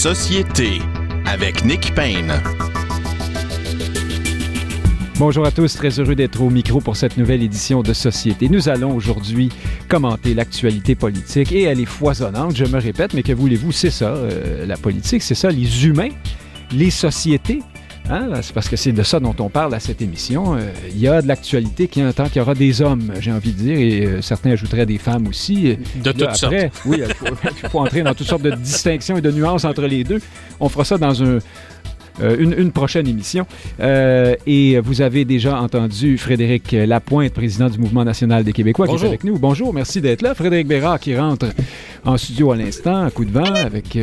Société avec Nick Payne. Bonjour à tous, très heureux d'être au micro pour cette nouvelle édition de Société. Nous allons aujourd'hui commenter l'actualité politique et elle est foisonnante, je me répète, mais que voulez-vous, c'est ça, euh, la politique, c'est ça, les humains, les sociétés. Hein? C'est parce que c'est de ça dont on parle à cette émission. Euh, il y a de l'actualité qui entend qu'il y aura des hommes, j'ai envie de dire, et euh, certains ajouteraient des femmes aussi. De toutes sortes. Oui, il faut, entrer dans toutes sortes de distinctions et de nuances entre les deux. On fera ça dans un, euh, une, une, prochaine émission. Et vous avez déjà entendu Frédéric Lapointe, président du Mouvement national des Québécois, Bonjour. qui est avec nous. Bonjour, merci d'être là. Frédéric Bérard qui rentre en studio à l'instant, à coup de vent, avec...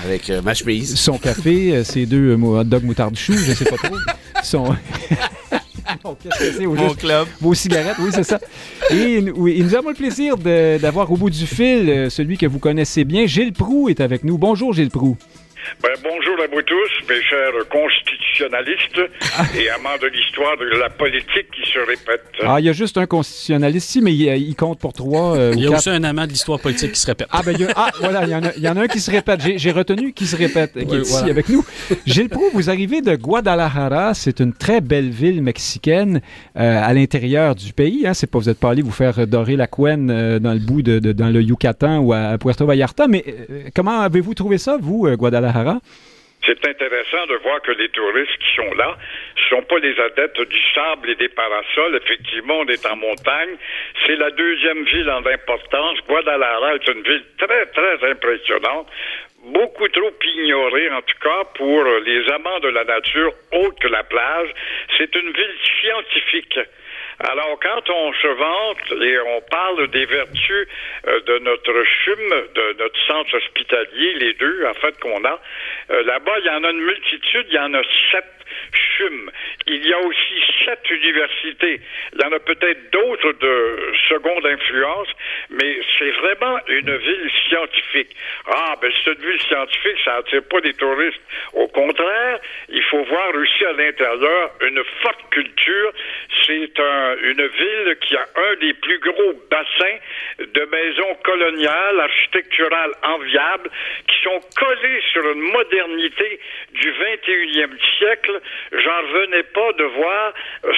Euh, avec euh, ma chemise. Son café, euh, ses deux hot dog moutarde chou, je sais pas trop. Son... Qu'est-ce que c'est? Mon club. Vos cigarettes, oui, c'est ça. Et oui, nous avons le plaisir d'avoir au bout du fil euh, celui que vous connaissez bien. Gilles Proux est avec nous. Bonjour, Gilles Proux. Ben, bonjour à vous tous, mes chers constitutionnalistes et amants de l'histoire de la politique qui se répète. Ah, il y a juste un constitutionnaliste ici, mais il, il compte pour trois. Euh, il y a quatre. aussi un amant de l'histoire politique qui se répète. Ah, ben, il y a, ah, voilà, il y, en a, il y en a un qui se répète. J'ai retenu qui se répète, qui oui, est ici avec nous. Gilles Proux, vous arrivez de Guadalajara. C'est une très belle ville mexicaine euh, à l'intérieur du pays. Hein. C'est pas, vous n'êtes pas allé vous faire dorer la couenne euh, dans le bout de, de, dans le Yucatan ou à Puerto Vallarta, mais euh, comment avez-vous trouvé ça, vous, euh, C'est intéressant de voir que les touristes qui sont là ne sont pas les adeptes du sable et des parasols. Effectivement, on est en montagne. C'est la deuxième ville en importance. Guadalajara est une ville très, très impressionnante. Beaucoup trop ignorée, en tout cas, pour les amants de la nature, autre que la plage. C'est une ville scientifique. Alors, quand on se vante et on parle des vertus euh, de notre CHUM, de notre centre hospitalier, les deux, en fait, qu'on a, euh, là-bas, il y en a une multitude, il y en a sept Il y a aussi sept universités. Il y en a peut-être d'autres de seconde influence, mais c'est vraiment une ville scientifique. Ah, ben, c'est une ville scientifique, ça attire pas des touristes. Au contraire, il faut voir aussi à l'intérieur une forte culture. C'est un une ville qui a un des plus gros bassins de maisons coloniales, architecturales enviables, qui sont collées sur une modernité du 21e siècle. J'en revenais pas de voir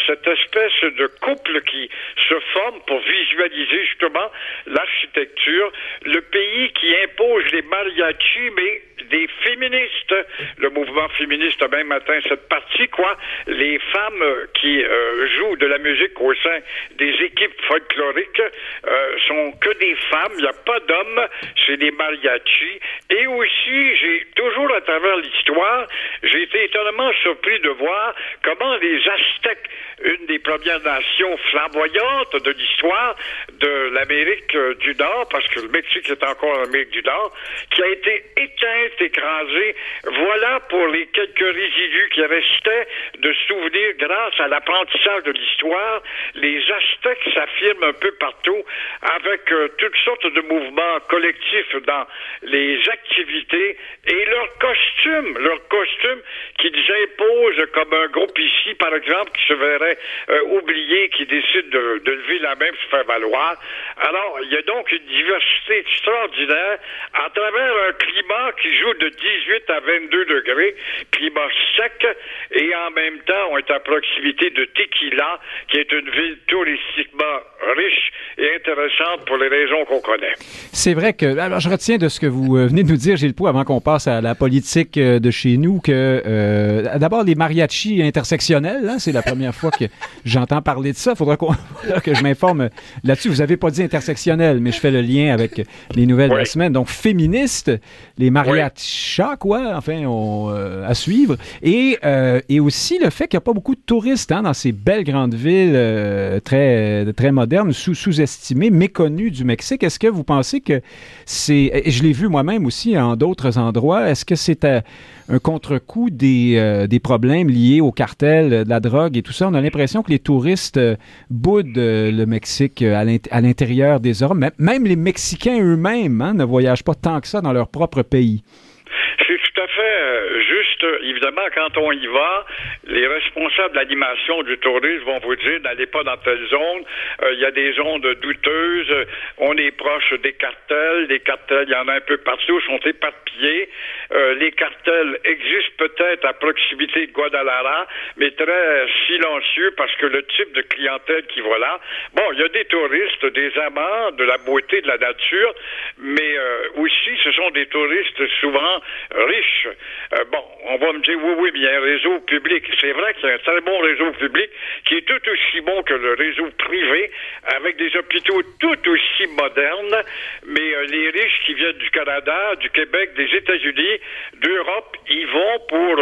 cette espèce de couple qui se forme pour visualiser justement l'architecture. Le pays qui impose les mariachis, mais des féministes. Le mouvement féministe même atteint cette partie, quoi. Les femmes qui euh, jouent de la musique au sein des équipes folkloriques euh, sont que des femmes. Il n'y a pas d'hommes. C'est des mariachis. Et aussi, j'ai toujours à travers l'histoire, j'ai été étonnamment surpris de voir comment les Aztèques, une des premières nations flamboyantes de l'histoire de l'Amérique du Nord, parce que le Mexique est encore en Amérique du Nord, qui a été éteinte, Voilà pour les quelques résidus qui restaient de souvenirs grâce à l'apprentissage de l'histoire. Les Aztèques s'affirment un peu partout avec euh, toutes sortes de mouvements collectifs dans les activités et leurs costumes, leurs costumes qu'ils imposent comme un groupe ici, par exemple, qui se verrait euh, oublié, qui décide de, lever la main pour faire valoir. Alors, il y a donc une diversité extraordinaire à travers un climat qui joue de 18 à 22 degrés, climat sec, et en même temps, on est à proximité de Tequila, qui est une ville touristiquement riche et intéressante pour les raisons qu'on connaît. C'est vrai que, alors je retiens de ce que vous euh, venez de nous dire, Gilles Pou, avant qu'on passe à la politique euh, de chez nous, que euh, d'abord les mariachis intersectionnels, hein, c'est la première fois que j'entends parler de ça. Il faudra que je m'informe là-dessus. Vous n'avez pas dit intersectionnel, mais je fais le lien avec les nouvelles oui. de la semaine. Donc féministes, les mariachis, oui. quoi, enfin, euh, à suivre. Et, euh, et aussi le fait qu'il n'y a pas beaucoup de touristes hein, dans ces belles grandes villes euh, très, très modernes, sous, sous-estimées, méconnues du Mexique. Est-ce que vous pensez que c'est, je l'ai vu moi-même aussi en d'autres endroits, est-ce que c'est un contre-coup des, euh, des problèmes liés au cartel de la drogue et tout ça? On a l'impression que les touristes euh, boudent euh, le Mexique à l'intérieur des hommes. Même les Mexicains eux-mêmes hein, ne voyagent pas tant que ça dans leur propre pays. À fait juste. Évidemment, quand on y va, les responsables d'animation du tourisme vont vous dire n'allez pas dans telle zone. Il y a des zones douteuses. On est proche des cartels. Les cartels, il y en a un peu partout, sont éparpillés. les cartels existent peut-être à proximité de Guadalajara, mais très silencieux parce que le type de clientèle qui va là, bon, il y a des touristes, des amants de la beauté de la nature, mais euh, aussi ce sont des touristes souvent riches. Euh, bon, on va me dire oui, oui, mais il y a un réseau public. C'est vrai qu'il y a un très bon réseau public qui est tout aussi bon que le réseau privé, avec des hôpitaux tout aussi modernes, mais euh, les riches qui viennent du Canada, du Québec, des États-Unis, d'Europe, ils vont pour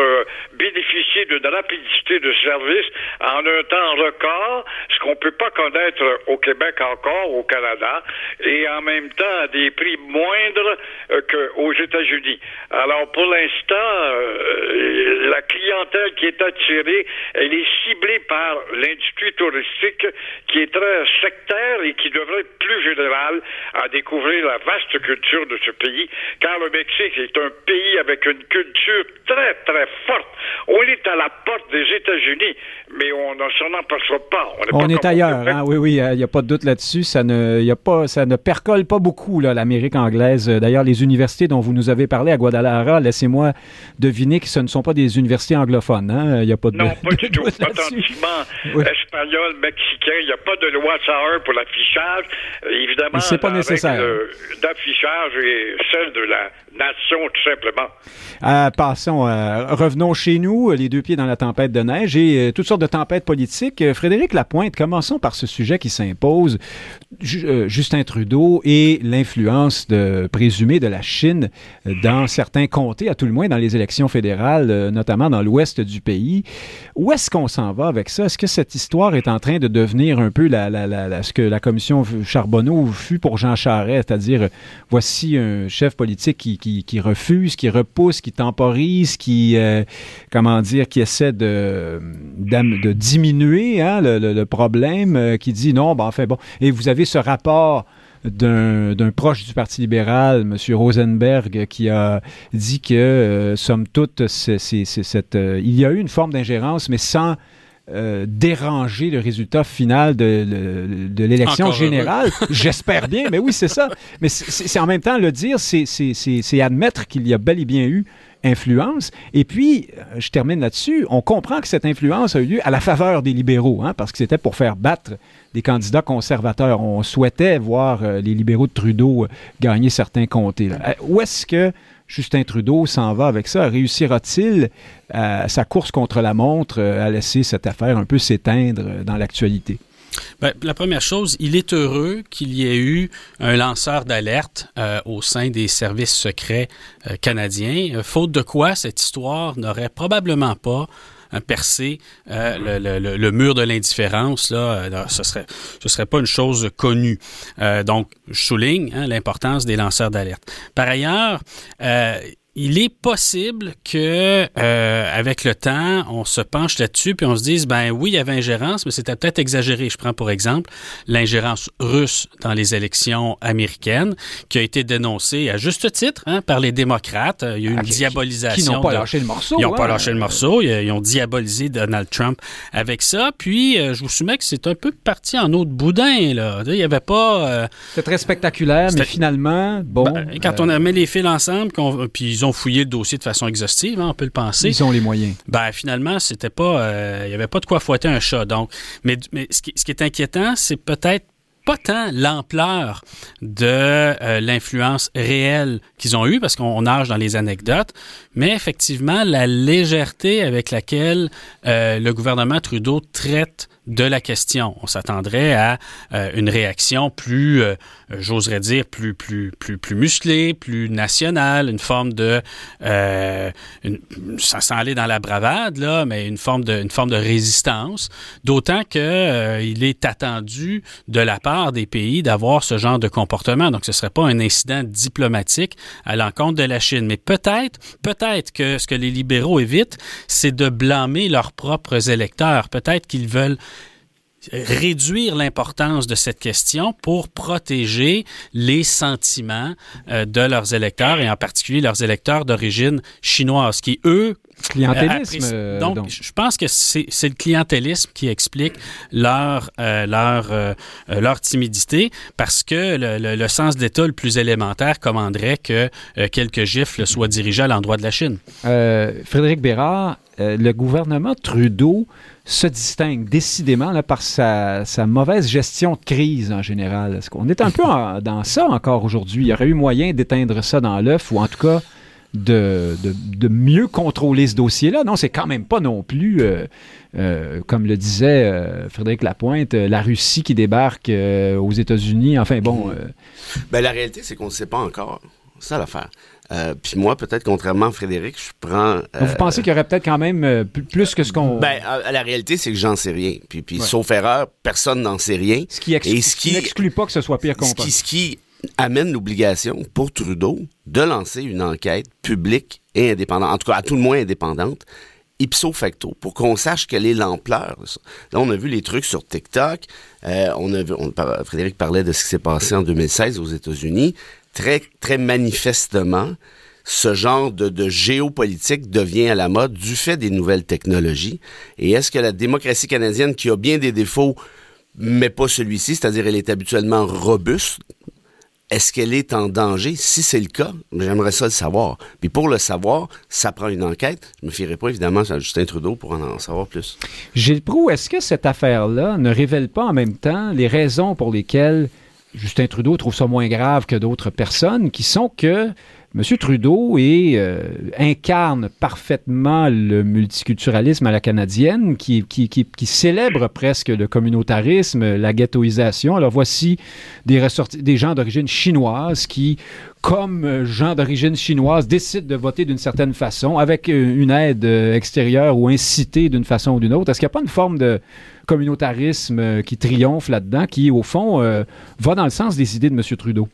bénéficier d'une rapidité de service en un temps record, ce qu'on peut pas connaître au Québec encore, au Canada, et en même temps à des prix moindres euh, qu'aux États-Unis. Alors pour l'instant, euh, la clientèle qui est attirée, elle est ciblée par l'industrie touristique qui est très sectaire et qui devrait être plus générale à découvrir la vaste culture de ce pays, car le Mexique est un pays avec une culture très très forte. On est à la porte des États-Unis, mais on ne s'en aperçoit pas. On, est ailleurs, hein? oui, oui, il n'y a pas de doute là-dessus. Ça ne, y a pas, ça ne percole pas beaucoup l'Amérique anglaise. D'ailleurs, les universités dont vous nous avez parlé à Guadalajara, laissez-moi deviner que ce ne sont pas des universités anglophones. Hein? Il n'y a pas de Non, pas du tout. Authentiquement espagnol, mexicain, il n'y a pas de loi SAR pour l'affichage. Évidemment, c'est pas nécessaire. d'affichage et celle de la nation, tout simplement. Euh, passons, euh, revenons chez nous, les deux pieds dans la tempête de neige et euh, toutes sortes de tempêtes politiques. Frédéric Lapointe, commençons par ce sujet qui s'impose. Justin Trudeau et l'influence présumée de la Chine dans certains comtés, à tout le moins dans les élections fédérales, notamment dans l'ouest du pays. Où est-ce qu'on s'en va avec ça? Est-ce que cette histoire est en train de devenir un peu la, ce que la commission Charbonneau fut pour Jean Charest, c'est-à-dire voici un chef politique qui, qui refuse, qui repousse, qui temporise, qui, euh, comment dire, qui essaie de, diminuer hein, le, problème, euh, qui dit non, ben enfin bon. Et vous avez ce rapport d'un proche du Parti libéral, M. Rosenberg, qui a dit que, euh, somme toute, cette, il y a eu une forme d'ingérence, mais sans déranger le résultat final de, de, l'élection générale. J'espère bien, mais oui, c'est ça. Mais c'est en même temps le dire, c'est admettre qu'il y a bel et bien eu influence. Et puis, euh, je termine là-dessus, on comprend que cette influence a eu lieu à la faveur des libéraux, hein, parce que c'était pour faire battre des candidats conservateurs. On souhaitait voir euh, les libéraux de Trudeau euh, gagner certains comtés. Où est-ce que Justin Trudeau s'en va avec ça? Réussira-t-il sa course contre la montre à laisser cette affaire un peu s'éteindre dans l'actualité? Ben, la première chose, il est heureux qu'il y ait eu un lanceur d'alerte euh, au sein des services secrets euh, canadiens, euh, faute de quoi cette histoire n'aurait probablement pas percé le, mur de l'indifférence. Là, ce serait, ce serait pas une chose connue. donc, je souligne hein, l'importance des lanceurs d'alerte. Par ailleurs, il est possible que euh, avec le temps, on se penche là-dessus puis on se dise ben oui, il y avait ingérence, mais c'était peut-être exagéré. Je prends pour exemple l'ingérence russe dans les élections américaines, qui a été dénoncée à juste titre hein, par les démocrates. Il y a eu une ah, diabolisation. Qui n'ont pas lâché le morceau. Ils n'ont pas hein. lâché le morceau. Ils, ont diabolisé Donald Trump avec ça. Puis euh, je vous soumets que c'est un peu parti en eau de boudin. Là. Il y avait pas. Euh, C'était très spectaculaire, mais finalement, bon. Ben, quand on a mis les fils ensemble, puis ils ont fouillé le dossier de façon exhaustive, hein, on peut le penser. Ils ont les moyens. Ben, finalement, c'était pas, euh, il n'y avait pas de quoi fouetter un chat. Donc, mais, mais ce, qui, ce qui est inquiétant, c'est peut-être pas tant l'ampleur de euh, l'influence réelle qu'ils ont eue, parce qu'on nage dans les anecdotes, mais effectivement la légèreté avec laquelle euh, le gouvernement Trudeau traite de la question. On s'attendrait à euh, une réaction plus, j'oserais dire, plus, plus, plus, plus musclée, plus nationale, une forme de, euh, une, sans aller dans la bravade là, mais une forme de, une forme de résistance. D'autant que il est attendu de la part des pays d'avoir ce genre de comportement. Donc, ce serait pas un incident diplomatique à l'encontre de la Chine. Mais peut-être, peut-être que ce que les libéraux évitent, c'est de blâmer leurs propres électeurs. Peut-être qu'ils veulent réduire l'importance de cette question pour protéger les sentiments euh, de leurs électeurs et en particulier leurs électeurs d'origine chinoise qui, eux, Clientélisme. Euh, donc, je pense que c'est le clientélisme qui explique leur, euh, leur, euh, leur timidité parce que le, le, sens d'État le plus élémentaire commanderait que quelques gifles soient dirigés à l'endroit de la Chine. Frédéric Bérard, le gouvernement Trudeau se distingue décidément là, par sa, sa, mauvaise gestion de crise en général. Est-ce qu'on est un peu dans ça encore aujourd'hui? Il y aurait eu moyen d'éteindre ça dans l'œuf ou en tout cas de, de, mieux contrôler ce dossier-là. Non, c'est quand même pas non plus, euh, euh, comme le disait euh, Frédéric Lapointe, la Russie qui débarque aux États-Unis. Enfin bon. Mhm. Ben, la réalité, c'est qu'on ne sait pas encore. C'est ça l'affaire. puis moi, peut-être contrairement à Frédéric, je prends. vous pensez qu'il y aurait peut-être quand même plus que ce qu'on. Ben, la réalité, c'est que j'en sais rien. Puis, puis sauf erreur, personne n'en sait rien. Ce qui, n'exclut pas que ce soit pire qu'on pense. Ce qui amène l'obligation pour Trudeau de lancer une enquête publique et indépendante, en tout cas à tout le moins indépendante, ipso facto, pour qu'on sache quelle est l'ampleur. Là, on a vu les trucs sur TikTok. Euh, on a vu, Frédéric parlait de ce qui s'est passé en 2016 aux États-Unis. Très, très manifestement, ce genre de, de, géopolitique devient à la mode du fait des nouvelles technologies. Et est-ce que la démocratie canadienne, qui a bien des défauts, mais pas celui-ci, c'est-à-dire elle est habituellement robuste, est-ce qu'elle est en danger? Si c'est le cas, j'aimerais ça le savoir. Puis pour le savoir, ça prend une enquête. Je me fierai pas évidemment à Justin Trudeau pour en, savoir plus. Gilles Proux, est-ce que cette affaire-là ne révèle pas en même temps les raisons pour lesquelles Justin Trudeau trouve ça moins grave que d'autres personnes, qui sont que M. Trudeau euh, incarne parfaitement le multiculturalisme à la canadienne, qui, célèbre presque le communautarisme, la ghettoisation. Alors voici des, des gens d'origine chinoise qui, comme gens d'origine chinoise, décident de voter d'une certaine façon, avec une aide extérieure ou incitée d'une façon ou d'une autre. Est-ce qu'il n'y a pas une forme de communautarisme qui triomphe là-dedans, qui, au fond, euh, va dans le sens des idées de M. Trudeau?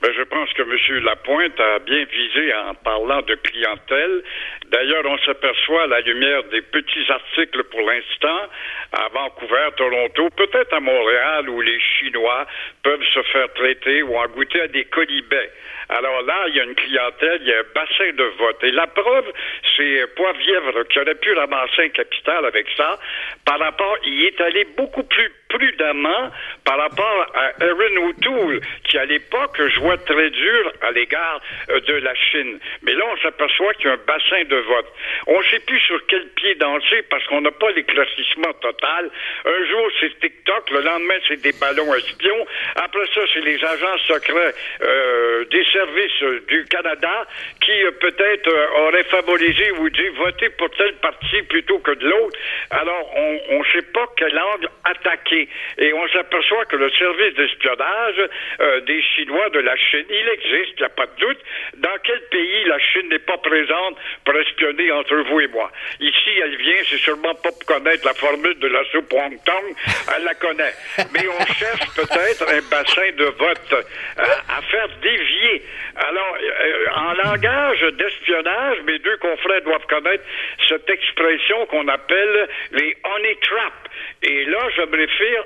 Ben, je que M. Lapointe a bien visé en parlant de clientèle. D'ailleurs, on s'aperçoit à la lumière des petits articles pour l'instant à Vancouver, Toronto, peut-être à Montréal, où les Chinois peuvent se faire traiter ou en goûter à des colibets. Alors là, il y a une clientèle, il y a un bassin de vote. Et la preuve, c'est Poivrièvre qui aurait pu ramasser un capital avec ça. Par rapport, il est allé beaucoup plus prudemment par rapport à Aaron O'Toole, qui à l'époque jouait très dur à l'égard euh, de la Chine. Mais là, on s'aperçoit qu'il y a un bassin de vote. On ne sait plus sur quel pied danser parce qu'on n'a pas l'éclaircissement total. Un jour, c'est TikTok, le lendemain, c'est des ballons espions. Après ça, c'est les agents secrets euh, des services du Canada qui euh, peut-être euh, auraient favorisé ou dit voter pour tel parti plutôt que de l'autre. Alors, on ne sait pas quel angle attaquer. Et on s'aperçoit que le service d'espionnage euh, des Chinois de la Chine, il existe, il n'y a pas de doute. Dans quel pays la Chine n'est pas présente pour espionner entre vous et moi? Ici, elle vient, c'est sûrement pas pour connaître la formule de la soupe Hong Kong, elle la connaît. Mais on cherche peut-être bassin de vote à faire dévier alors, euh, en langage d'espionnage, mes deux confrères doivent connaître cette expression qu'on appelle les honey traps. Et là, je me réfère,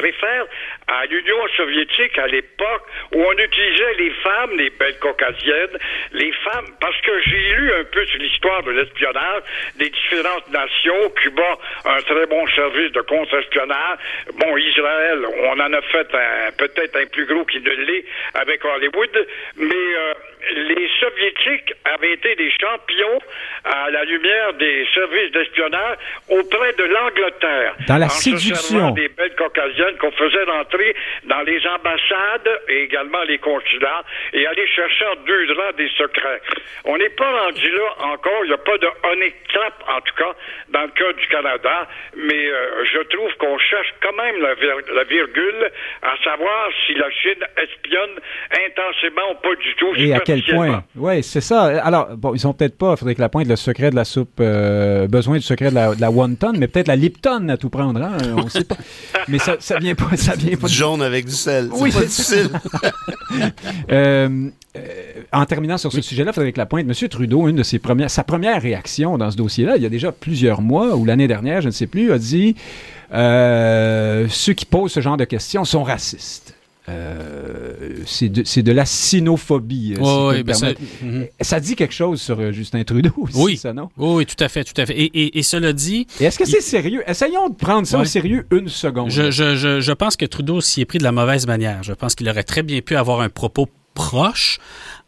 réfère, à l'Union soviétique à l'époque où on utilisait les femmes, les belles caucasiennes, les femmes, parce que j'ai lu un peu sur l'histoire de l'espionnage des différentes nations. Cuba, un très bon service de contre-espionnage. Bon, Israël, on en a fait peut-être un plus gros qu'il ne l'est avec Hollywood, mais euh, les Soviétiques avaient été des champions à la lumière des services d'espionnage auprès de l'Angleterre. Dans la en séduction. des belles caucasiennes qu'on faisait rentrer dans les ambassades et également les consulats et aller chercher en deux draps des secrets. On n'est pas rendu là encore. Il n'y a pas de honey trap, en tout cas, dans le cas du Canada. Mais euh, je trouve qu'on cherche quand même la, la, virgule à savoir si la Chine espionne intensément ou pas du tout. Et à quel point? Oui, c'est ça. Alors, bon, ils ont peut-être pas, Frédéric Lapointe, le secret de la soupe, euh, besoin du secret de la, de la wonton, mais peut-être la Lipton à tout prendre. Hein? On sait pas. mais ça, ça vient pas, ça vient pas. Du jaune avec du sel. Oui, c'est difficile. euh, euh, en terminant sur ce sujet-là, Frédéric Lapointe, M. Trudeau, une de ses premières, sa première réaction dans ce dossier-là, il y a déjà plusieurs mois, ou l'année dernière, je ne sais plus, a dit euh, ceux qui posent ce genre de questions sont racistes. Euh, c'est de, la sinophobie. euh, si me ben ça-. Mhm. ça... dit quelque chose sur Justin Trudeau aussi, Oui. ça, non? Oui, oui, tout à fait, tout à fait. Et, et, et cela dit, est-ce que c'est sérieux? Essayons de prendre ça Ouais. au sérieux une seconde. Je, je, je, je pense que Trudeau s'y est pris de la mauvaise manière. Je pense qu'il aurait très bien pu avoir un propos proche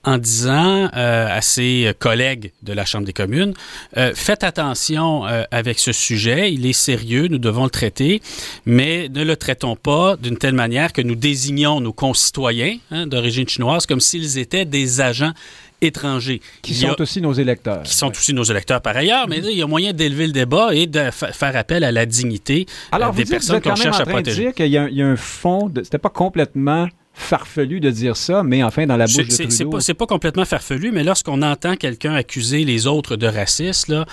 en disant euh, à ses collègues de la Chambre des communes, euh, faites attention euh, avec ce sujet, il est sérieux, nous devons le traiter, mais ne le traitons pas d'une telle manière que nous désignons nos concitoyens hein, d'origine chinoise comme s'ils étaient des agents étrangers. qui a- sont aussi nos électeurs. qui sont aussi nos électeurs par ailleurs, mais là, il y a moyen d'élever le débat et de fa- faire appel à la dignité euh, Alors, vous des vous personnes êtes qu'on quand même cherche en à train de protéger. dire qu'il y, y a un fond, c'était pas complètement farfelu de dire ça, mais enfin dans la bouche C'est- de C'est c'est Trudeau. pas, c'est pas complètement farfelu, mais lorsqu'on entend quelqu'un accuser les autres de racisme, là,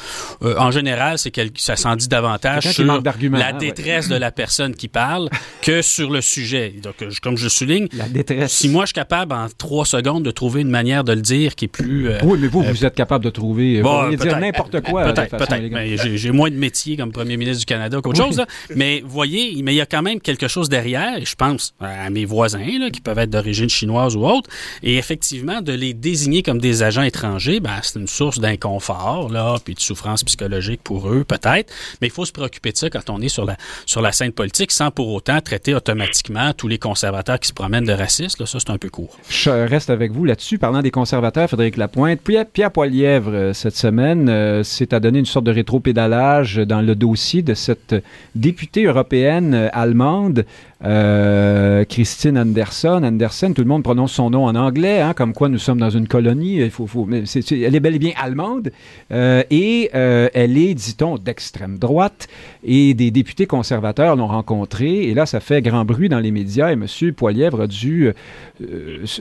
euh, en général, c'est quel- ça s'en dit davantage sur la hein, ouais. détresse de la personne qui parle que sur le sujet. Donc, euh, je- comme je souligne, La détresse. si moi je suis capable en trois secondes de trouver une manière de le dire qui est plus... euh, Oui, mais vous, vous êtes capable de trouver. vous Bon, pourriez dire n'importe quoi. Peut-être, peut-être. Mais j'ai- j'ai moins de métier comme premier ministre du Canada qu'autre chose. là. Mais voyez, mais il y a quand même quelque chose derrière. Et je pense à mes voisins là, qui peuvent être d'origine chinoise ou autre. Et effectivement, de les désigner comme des agents étrangers, ben, c'est une source d'inconfort, là, puis de souffrance psychologique pour eux, peut-être. Mais il faut se préoccuper de ça quand on est sur la, sur la scène politique, sans pour autant traiter automatiquement tous les conservateurs qui se promènent de racistes. Là, ça, c'est un peu court. Je reste avec vous là-dessus. Parlant des conservateurs, Frédéric Lapointe, Pierre, Pierre Poilièvre, euh, cette semaine, euh, s'est à donner une sorte de rétro-pédalage dans le dossier de cette députée européenne euh, allemande, euh, Christine Anderson. Anderson, tout le monde prononce son nom en anglais, hein, comme quoi nous sommes dans une colonie. Elle est bel et bien allemande. Euh, et euh, elle est, dit-on, d'extrême droite. Et des députés conservateurs l'ont rencontrée. Et là, ça fait grand bruit dans les médias. Et M. Poilièvre a dû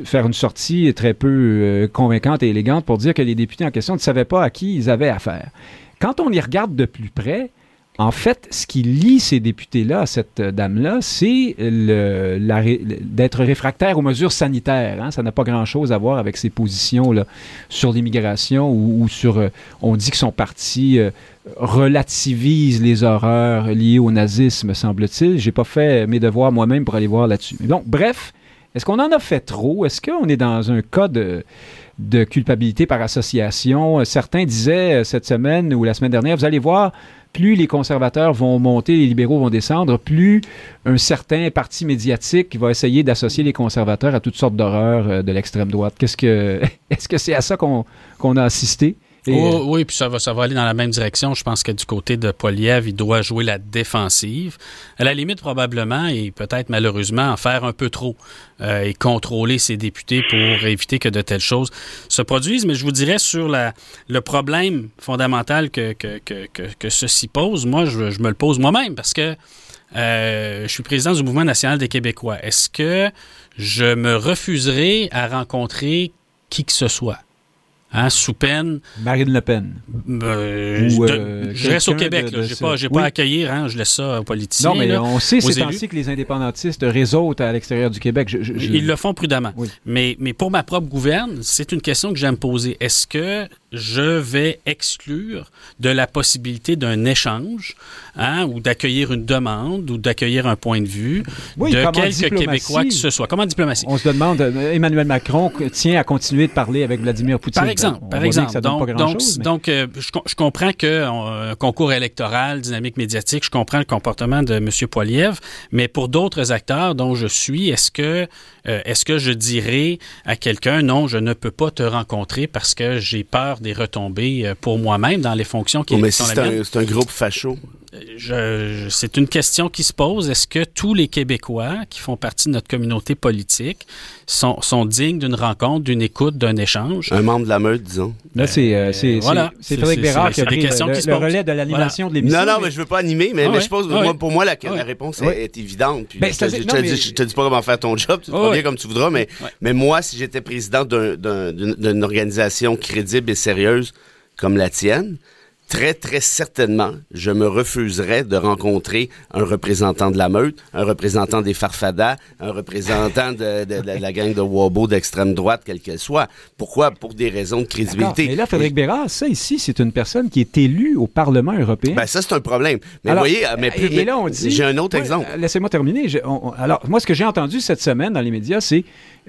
faire une sortie très peu convaincante et élégante pour dire que les députés en question ne savaient pas à qui ils avaient affaire. Quand on y regarde de plus près, en fait, ce qui lie ces députés-là à cette euh, dame-là, c'est d'être réfractaire aux mesures sanitaires. hein. Ça n'a pas grand-chose à voir avec ses positions là, sur l'immigration ou, sur... euh, on dit que son parti euh, relativise les horreurs liées au nazisme, semble-t-il. J'ai pas fait mes devoirs moi-même pour aller voir là-dessus. Donc, bref, est-ce qu'on en a fait trop? Est-ce qu'on est dans un cas de, culpabilité par association? Certains disaient cette semaine ou la semaine dernière, vous allez voir, plus les conservateurs vont monter, les libéraux vont descendre, plus un certain parti médiatique va essayer d'associer les conservateurs à toutes sortes d'horreurs euh, de l'extrême droite. Est-ce que c'est à ça qu'on a assisté? Et, Oh, euh, oui, puis ça va, ça va aller dans la même direction. Je pense que du côté de Poiliev, il doit jouer la défensive. À la limite, probablement, et peut-être malheureusement, en faire un peu trop euh, et contrôler ses députés pour éviter que de telles choses se produisent. Mais je vous dirais sur la, le problème fondamental que, que, que, que, que ceci pose, moi, je, je me le pose moi-même parce que euh, je suis président du Mouvement national des Québécois. Est-ce que je me refuserai à rencontrer qui que ce soit? Hein, sous peine Marine Le Pen. euh, Ou, de- euh, je reste au Québec. J'ai ce- pas, j'ai Oui. pas à accueillir. Hein, je laisse ça aux politiciens. Non, mais là. on sait ces temps-ci que les indépendantistes réseautent à l'extérieur du Québec. Je- je- je- Ils le font prudemment. Oui. Mais, mais pour ma propre gouverne, c'est une question que j'aime poser. Est-ce que je vais exclure de la possibilité d'un échange hein, ou d'accueillir une demande ou d'accueillir un point de vue Oui, de quelques. Québécois que ce soit? Comment diplomatie? On se demande, euh, Emmanuel Macron tient à continuer de parler avec Vladimir Poutine. Par exemple, On par exemple. ça donc, pas donc, mais- donc, euh, je, com- je comprends que euh, concours électoral, dynamique médiatique, je comprends le comportement de M. Poiliev, mais pour d'autres acteurs dont je suis, est-ce que euh, est-ce que je dirais à quelqu'un non, je ne peux pas te rencontrer parce que j'ai peur des retombées euh, pour moi-même dans les fonctions qui Oh, mais sont si la c'est mienne? un, c'est un groupe facho. Je- je- c'est une question qui se pose. Est-ce que tous les Québécois qui font partie de notre communauté politique sont, sont dignes d'une rencontre, d'une écoute, d'un échange? Un membre de la meute, disons. Là, c'est euh, c'est- voilà. c'est- c'est C'est- Frédéric c'est- Bérard c'est- qui a pris le, qui se le relais de l'animation de l'émission. Non, non, mais- mais je veux pas animer, mais, Ah mais je pense, ah moi, pour moi, la, Ah ouais. la réponse Ouais. est, est évidente. Puis Ben, je, te, je te non, dis- mais- je te dis pas comment faire ton job, tu feras ouais. bien comme tu voudras, mais, Ouais. mais moi, si j'étais président d'un- d'un- d'une d'une organisation crédible et sérieuse comme la tienne, très, très certainement, je me refuserais de rencontrer un représentant de la meute, un représentant des Farfadas, un représentant de, de, de la gang de Wabo d'extrême droite, quelle qu'elle soit. Pourquoi? Pour des raisons de crédibilité. Mais là, Frédéric Bérard, ça ici, c'est une personne qui est élue au Parlement européen. Ben, ça, c'est un problème. Mais Alors, vous voyez, mais plus, et là, on dit. j'ai un autre Ouais, exemple. Laissez-moi terminer. Je- on- on- alors, moi, ce que j'ai entendu cette semaine dans les médias, c'est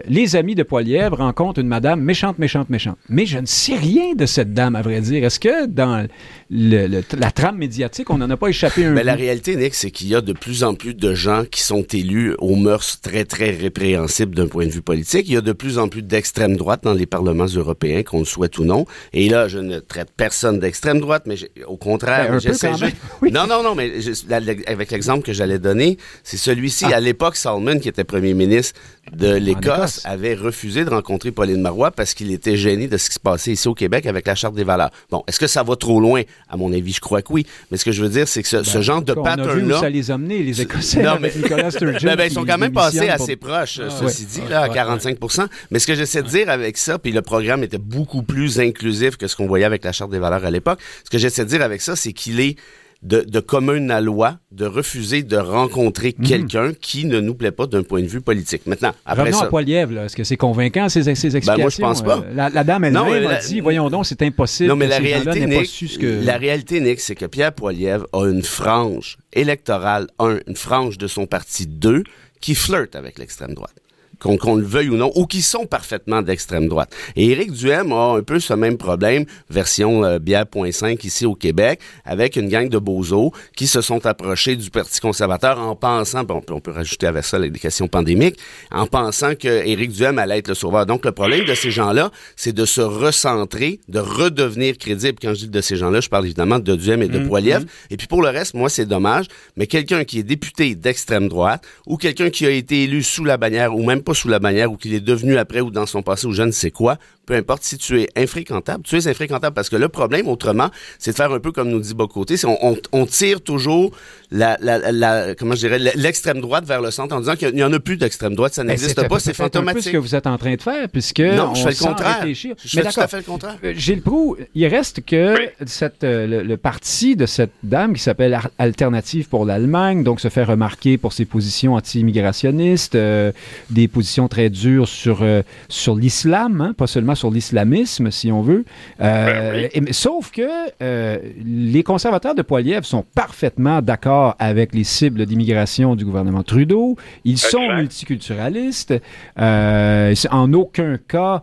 les amis de Poilièvre rencontrent une madame méchante, méchante, méchante. Mais je ne sais rien de cette dame, à vrai dire. Est-ce que dans le- le- la trame médiatique, on n'en a pas échappé un Mais la réalité, Nick, c'est qu'il y a de plus en plus de gens qui sont élus aux mœurs très, très répréhensibles d'un point de vue politique. Il y a de plus en plus d'extrême droite dans les parlements européens, qu'on le souhaite ou non. Et là, je ne traite personne d'extrême droite, mais au contraire, Ben, j'essaie juste-. Oui. Non, non, non, mais je- la- la- avec l'exemple que j'allais donner, c'est celui-ci. Ah. À l'époque, Salmon, qui était premier ministre de Écosse. l'Écosse, avait refusé de rencontrer Pauline Marois parce qu'il était gêné de ce qui se passait ici au Québec avec la Charte des valeurs. Bon, est-ce que ça va trop loin? À mon avis, je crois que oui. Mais ce que je veux dire, c'est que ce, ce genre de Ben, pattern-là... ça les a menés, les Écossais, Non, avec mais- Nicolas Sturgeon. Ben, ben, ils sont quand même passés pour- assez proches, Ah, ceci dit, là, à 45% Mais ce que j'essaie de dire avec ça, puis le programme était beaucoup plus inclusif que ce qu'on voyait avec la Charte des valeurs à l'époque, ce que j'essaie de dire avec ça, c'est qu'il est de, de commun à loi de refuser de rencontrer Mhm. quelqu'un qui ne nous plaît pas d'un point de vue politique. Maintenant, après Revenons ça... à Poilièvre. Est-ce que c'est convaincant, ces, ces explications? moi, je pense pas. Euh, La, la dame elle-même a la- dit, voyons donc, c'est impossible Non, mais la réalité, Nick, que... la réalité, Nick, c'est que Pierre Poilievre a une frange électorale, un, une frange de son parti, deux, qui flirte avec l'extrême droite. Qu'on le veuille ou non, ou qui sont parfaitement d'extrême droite. Et Éric Duhem a un peu ce même problème, version euh, bière.5 ici au Québec, avec une gang de bozos qui se sont approchés du Parti conservateur en pensant, bon, on peut rajouter avec ça les questions pandémiques, en pensant que Éric Duhem allait être le sauveur. Donc le problème de ces gens-là, c'est de se recentrer, de redevenir crédible. Quand je dis de ces gens-là, je parle évidemment de Duhem et de Poilievre. Et puis pour le reste, moi, c'est dommage, mais quelqu'un qui est député d'extrême droite ou quelqu'un qui a été élu sous la bannière ou même pas sous la bannière ou qu'il est devenu après ou dans son passé ou je ne sais quoi, peu importe si tu es infréquentable, tu es infréquentable parce que le problème, autrement, c'est de faire un peu comme nous dit Bocoté, c'est on, on, on tire toujours la, la, la comment je dirais, l'extrême droite vers le centre en disant qu'il n'y en a plus d'extrême droite, ça Ben, n'existe c'est pas, c'est un peu ce fantomatique. que vous êtes en train de faire, puisque Non, on je fais le contraire. réfléchir. Je Mais fais tout à fait le contraire. Euh, Gilles Proulx, il reste que cette, euh, le, le parti de cette dame qui s'appelle Alternative pour l'Allemagne, donc se fait remarquer pour ses positions anti-immigrationnistes, euh, des positions très dures sur, euh, sur l'islam, hein, pas seulement sur l'islamisme, si on veut. Euh, Ben oui. et- mais sauf que euh, les conservateurs de Poilievre sont parfaitement d'accord avec les cibles d'immigration du gouvernement Trudeau. Ils sont multiculturalistes. Euh, en aucun cas,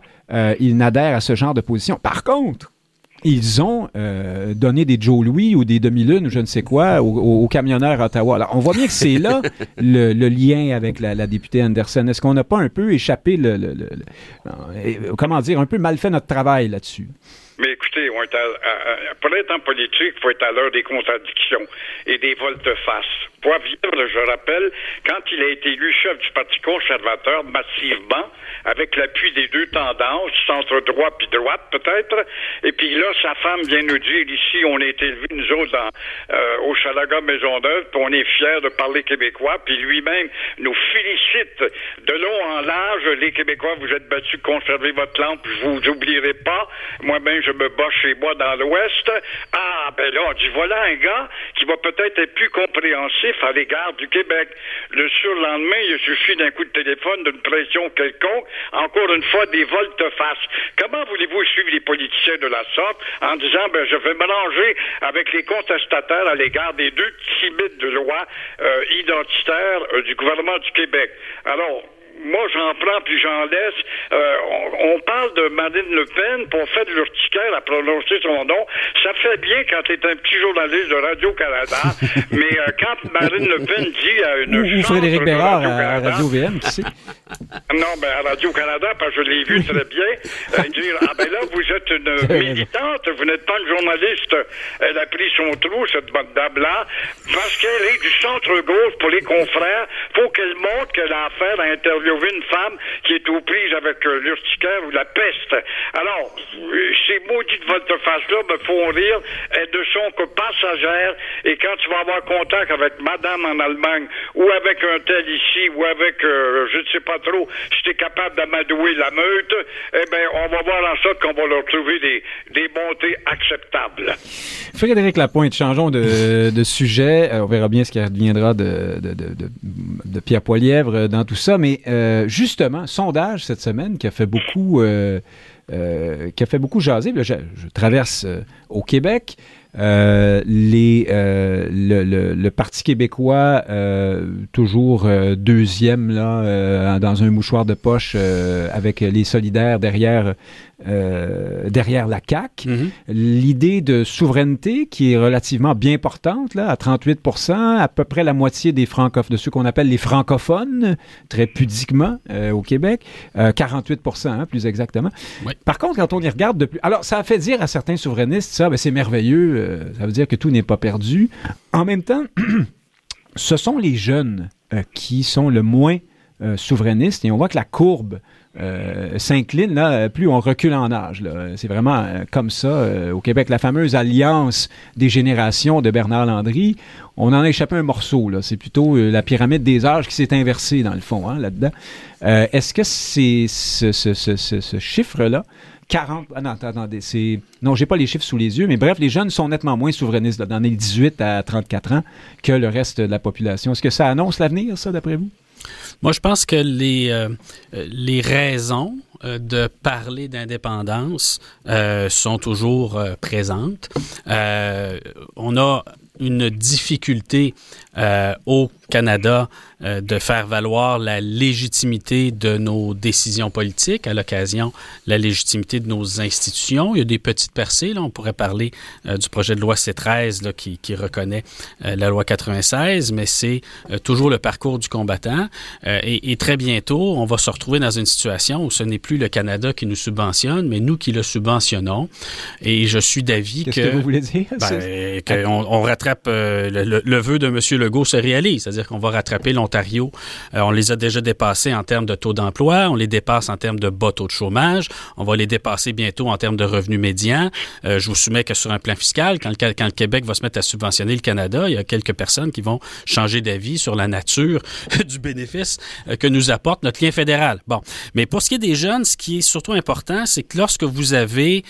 ils n'adhèrent à ce genre de position. Par contre, ils ont euh, donné des Joe Louis ou des demi-lunes ou je ne sais quoi aux, aux- aux camionneurs à Ottawa. Alors, on voit bien que c'est là le, le lien avec la, la députée Anderson. Est-ce qu'on n'a pas un peu échappé le, le- le- le- euh, comment dire, un peu mal fait notre travail là-dessus? Mais écoutez, on est à- pour être en politique, il faut être à l'heure des contradictions et des volte-face. Poivrière, je rappelle, quand il a été élu chef du Parti conservateur massivement, avec l'appui des deux tendances, centre droit puis droite peut-être, et puis là, sa femme vient nous dire ici, on a été élevés, nous autres, dans, euh, au Chalaga Maisonneuve, puis on est fiers de parler québécois, puis lui-même nous félicite de long en large, les Québécois, vous êtes battus, conservez votre langue, je vous oublierai pas. Moi-même, je me bats chez moi dans l'Ouest. Ah, ben là, on dit, voilà un gars qui va peut-être être plus compréhensif à l'égard du Québec. Le surlendemain, il suffit d'un coup de téléphone, d'une pression quelconque, encore une fois, des volte-face. Comment voulez-vous suivre les politiciens de la sorte en disant, ben, je vais mélanger avec les contestataires à l'égard des deux timides de loi euh, identitaires euh, du gouvernement du Québec? Alors, moi, j'en prends puis j'en laisse. Euh, on, on parle de Marine Le Pen pour faire de l'urticaire à prononcer son nom. Ça fait bien quand tu es un petit journaliste de Radio-Canada, mais euh, quand Marine Le Pen dit à une Ou, ou Frédéric de Bérard à Radio-VM, qui sait? non, ben à Radio-Canada, parce que je l'ai vu très bien, euh, dire Ah ben là, vous êtes une militante, vous n'êtes pas une journaliste. Elle a pris son trou, cette dame-là, parce qu'elle est du centre-gauche pour les confrères. faut qu'elle montre qu'elle a affaire à interviewer une femme qui est aux prises avec euh, l'urticaire ou la peste. Alors, euh, ces maudites volte-face-là me font rire. Elles ne sont que passagères. Et quand tu vas avoir contact avec madame en Allemagne ou avec un tel ici ou avec, euh, je ne sais pas trop, si tu es capable d'amadouer la meute, eh ben, on va voir en sorte qu'on va leur trouver des, des bontés acceptables. Frédéric Lapointe, changeons de, sujet. On verra bien ce qui reviendra de, de Pierre Poilièvre dans tout ça. Mais euh, justement, sondage cette semaine qui a fait beaucoup, euh, euh, qui a fait beaucoup jaser. Je, traverse euh, au Québec. Euh, les, euh, le, le, le, Parti québécois, euh, toujours deuxième là, dans un mouchoir de poche avec les solidaires derrière, derrière la CAQ. Mm -hmm. L'idée de souveraineté qui est relativement bien portante, là, à 38% à peu près la moitié des francophones, de ceux qu'on appelle les francophones, très pudiquement au Québec, 48% hein, plus exactement. Oui. Par contre, quand on y regarde de plus... Alors, ça a fait dire à certains souverainistes, ça, ben, c'est merveilleux, ça veut dire que tout n'est pas perdu. En même temps, ce sont les jeunes euh, qui sont le moins euh, souverainistes et on voit que la courbe euh, s'incline plus on recule en âge. C'est vraiment euh, comme ça euh, au Québec. La fameuse alliance des générations de Bernard Landry, on en a échappé un morceau. C'est plutôt la pyramide des âges qui s'est inversée dans le fond hein, là-dedans. Est-ce que c'est ce, ce, ce, ce chiffre-là 40. Ah non, attendez, c'est. Non, j'ai pas les chiffres sous les yeux, mais bref, les jeunes sont nettement moins souverainistes là, dans les 18 à 34 ans que le reste de la population. Est-ce que ça annonce l'avenir, ça, d'après vous? Moi, je pense que les, euh, les raisons euh, de parler d'indépendance euh, sont toujours présentes. on a une difficulté au Canada euh, de faire valoir la légitimité de nos décisions politiques, à l'occasion la légitimité de nos institutions. Il y a des petites percées, là, on pourrait parler euh, du projet de loi C13 là, qui, qui reconnaît euh, la loi 96, mais c'est toujours le parcours du combattant. Et, et, très bientôt, on va se retrouver dans une situation où ce n'est plus le Canada qui nous subventionne, mais nous qui le subventionnons. Et je suis d'avis que... Qu'est-ce que vous voulez dire? Ben, qu'on on rattrape le, le, le vœu de M. Legault se réalise, c'est-à-dire qu'on va rattraper Euh, on les a déjà dépassés en termes de taux d'emploi, on les dépasse en termes de bas taux de chômage, on va les dépasser bientôt en termes de revenus médians. Euh, je vous soumets que sur un plan fiscal, quand le, quand le, Québec va se mettre à subventionner le Canada, il y a quelques personnes qui vont changer d'avis sur la nature du bénéfice euh, que nous apporte notre lien fédéral. Bon, mais pour ce qui est des jeunes, ce qui est surtout important, c'est que lorsque vous avez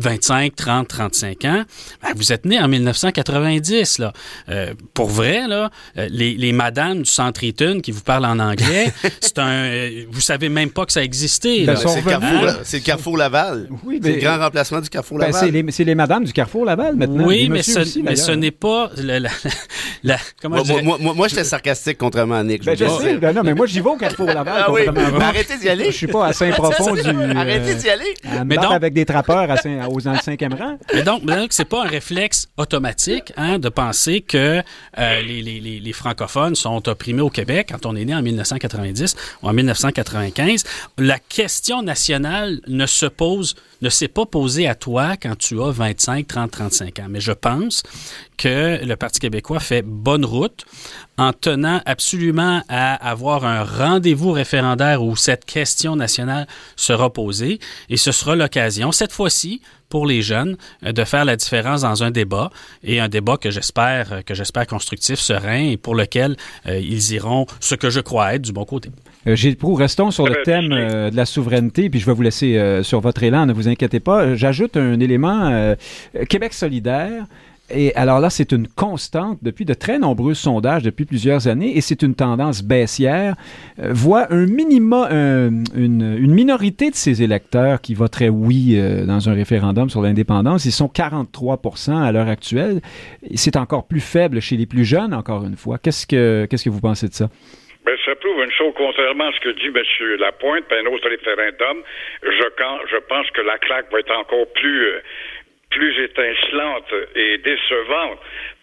25, 30, 35 ans, ben, vous êtes né en 1990. Là. Euh, pour vrai, là, euh, les, les madames du centre Eaton qui vous parlent en anglais, c'est un, euh, vous savez même pas que ça existait. Ben, c'est, le Carrefour, hein? c'est le Carrefour Laval. Oui, c'est le grand remplacement du Carrefour ben, Laval. C'est les, c'est les madames du Carrefour Laval maintenant. Oui, mais ce, aussi, mais ce, n'est pas la, la, la comment moi, moi, moi, moi, j'étais sarcastique contrairement à Nick. Ben, je, sais, ben, non, mais moi j'y vais au Carrefour Laval. Ah oui, arrêtez d'y aller. Je suis pas à Saint-Profond du. Arrêtez d'y aller. mais donc, avec des trappeurs à Saint aux. Mais donc, c'est pas un réflexe automatique hein, de penser que euh, les, les, les, francophones sont opprimés au Québec quand on est né en 1990 ou en 1995. La question nationale ne se pose, ne s'est pas posée à toi quand tu as 25, 30, 35 ans. Mais je pense que le Parti québécois fait bonne route en tenant absolument à avoir un rendez-vous référendaire où cette question nationale sera posée. Et ce sera l'occasion, cette fois-ci, pour les jeunes de faire la différence dans un débat et un débat que j'espère que j'espère constructif, serein et pour lequel euh, ils iront ce que je crois être du bon côté. Euh, Gilles Proux, restons sur le thème euh, de la souveraineté, puis je vais vous laisser euh, sur votre élan, ne vous inquiétez pas. J'ajoute un élément, Québec solidaire, et alors là, c'est une constante depuis de très nombreux sondages depuis plusieurs années et c'est une tendance baissière. Euh, voit un minima, un, une, une, minorité de ces électeurs qui voteraient oui euh, dans un référendum sur l'indépendance. Ils sont 43% à l'heure actuelle. C'est encore plus faible chez les plus jeunes, encore une fois. Qu'est-ce que, qu'est-ce que vous pensez de ça? Ben, ça prouve une chose, contrairement à ce que dit M. Lapointe, un autre référendum, je, je pense que la claque va être encore plus, euh, plus étincelante et décevante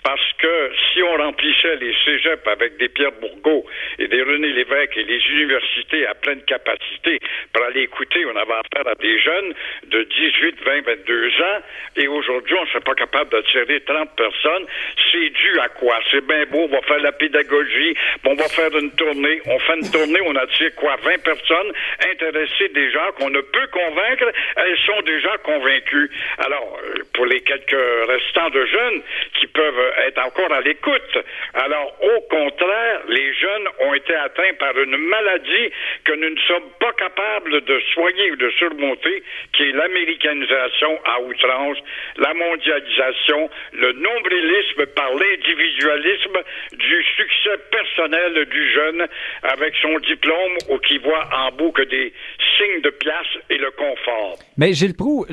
parce que si on remplissait les cégeps avec des Pierre Bourgault et des René Lévesque et les universités à pleine capacité pour aller écouter, on avait affaire à des jeunes de 18, 20, 22 ans et aujourd'hui, on ne serait pas capable d'attirer 30 personnes. C'est dû à quoi? C'est bien beau, on va faire la pédagogie, on va faire une tournée. On fait une tournée, on attire quoi? 20 personnes intéressées déjà qu'on ne peut convaincre, elles sont déjà convaincues. Alors, euh, pour les quelques restants de jeunes qui peuvent être encore à l'écoute. Alors, au contraire, les jeunes ont été atteints par une maladie que nous ne sommes pas capables de soigner ou de surmonter, qui est l'américanisation à outrance, la mondialisation, le nombrilisme par l'individualisme du succès personnel du jeune avec son diplôme ou qui voit en bout que des signes de place et le confort. Mais Gilles Proux,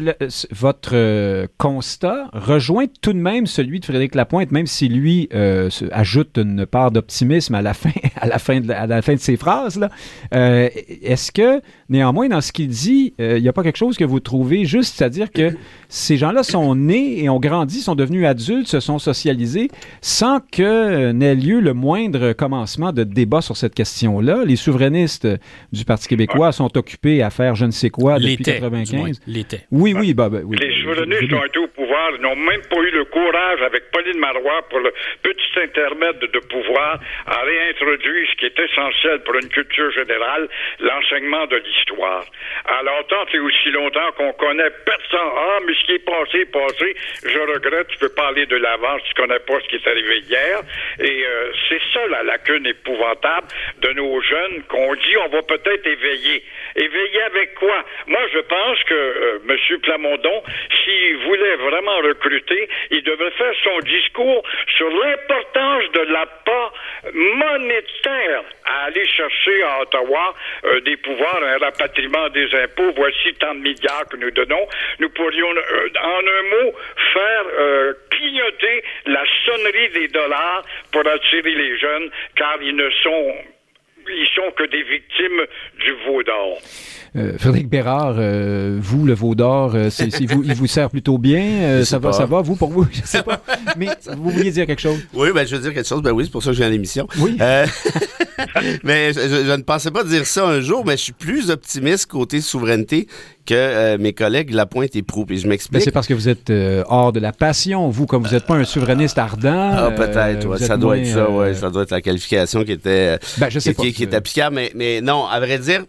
votre euh, constat rejoint tout de même celui de Frédéric Lapointe, même si lui euh, ajoute une part d'optimisme à la fin, de, ses phrases. Euh, Est-ce que, néanmoins, dans ce qu'il dit, euh, il n'y a pas quelque chose que vous trouvez juste, c'est-à-dire que ces gens-là sont nés et ont grandi, sont devenus adultes, se sont socialisés, sans que n'ait lieu le moindre commencement de débat sur cette question-là. Les souverainistes du Parti québécois sont occupés à faire je ne sais quoi depuis L'était, du moins, 95. l'était. Oui, oui, bah, bah, oui. Les souverainistes ont été au pouvoir, ils n'ont même pas eu le courage, avec Pauline Marois, pour le petit intermède de pouvoir, à réintroduire ce qui est essentiel pour une culture générale, l'enseignement de l'histoire. Alors, tant et aussi longtemps qu'on connaît personne, ah, mais ce qui est passé, passé, je regrette, tu peux parler de l'avant tu connais pas ce qui est arrivé hier. Et euh, c'est ça la lacune épouvantable de nos jeunes qu'on dit on va peut-être éveiller. Éveiller avec quoi? Moi, je pense que euh, M. Plamondon, s'il voulait vraiment recruter, il devrait faire son discours sur l'importance de l'apport monétaire à aller chercher à Ottawa euh, des pouvoirs, un rapatriement des impôts. Voici tant de milliards que nous donnons. Nous pourrions, en un mot, faire euh, clignoter la sonnerie des dollars pour attirer les jeunes, car ils ne sont ils sont que des victimes du veau d'or. Euh, Frédéric Bérard, euh, vous, le veau d'or, euh, vous, il vous sert plutôt bien. euh, ça va, pas. ça va, vous, pour vous? Je sais pas. Mais vous vouliez dire quelque chose? Oui, ben, je veux dire quelque chose. Ben oui, c'est pour ça que je viens à l'émission. Oui. Euh, mais je, je- je ne pensais pas dire ça un jour, mais je suis plus optimiste côté souveraineté que euh, mes collègues Lapointe et Proux. Et je Ben, m'explique. c'est parce que vous êtes euh, hors de la passion. Vous, comme vous n'êtes pas un souverainiste ardent. Ah, euh, peut-être, ouais, êtes ça doit moins, être ça, euh, ouais, ça doit être la qualification qui était, euh, Ben, je sais qui, pas. qui- qui est applicable, mais, mais non, à vrai dire,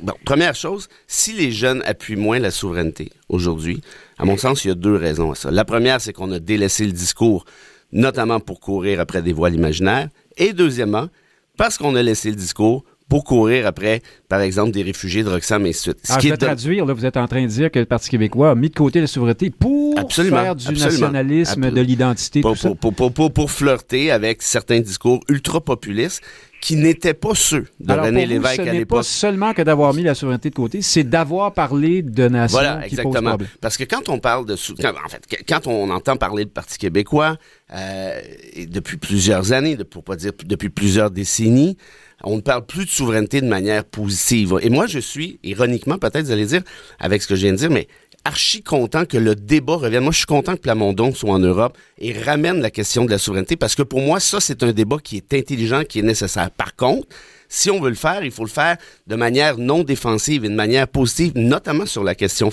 bon, première chose, si les jeunes appuient moins la souveraineté aujourd'hui, à mon sens, il y a deux raisons à ça. La première, c'est qu'on a délaissé le discours, notamment pour courir après des voiles imaginaires, et deuxièmement, parce qu'on a laissé le discours pour courir après, par exemple, des réfugiés de Roxham et ainsi de suite. Ce Ah, qui je vais est de- traduire, là, vous êtes en train de dire que le Parti québécois a mis de côté la souveraineté pour Absolument, faire du absolument. nationalisme, Absolument. de l'identité, pour, tout ça. pour, pour, pour, pour, flirter avec certains discours ultra-populistes qui n'étaient pas ceux de Alors, René pour vous, Lévesque ce à n'est pas l'époque. seulement que d'avoir mis la souveraineté de côté, c'est d'avoir parlé de nation Voilà, qui exactement. Parce que quand on parle de... quand- en fait, quand on entend parler de Parti québécois, euh, et depuis plusieurs années, de- pour pas dire depuis plusieurs décennies, on ne parle plus de souveraineté de manière positive. Et moi, je suis, ironiquement, peut-être, vous allez dire, avec ce que je viens de dire, mais archi content que le débat revienne. Moi, je suis content que Plamondon soit en Europe et ramène la question de la souveraineté parce que pour moi, ça, c'est un débat qui est intelligent, qui est nécessaire. Par contre, si on veut le faire, il faut le faire de manière non défensive et de manière positive, notamment sur la question,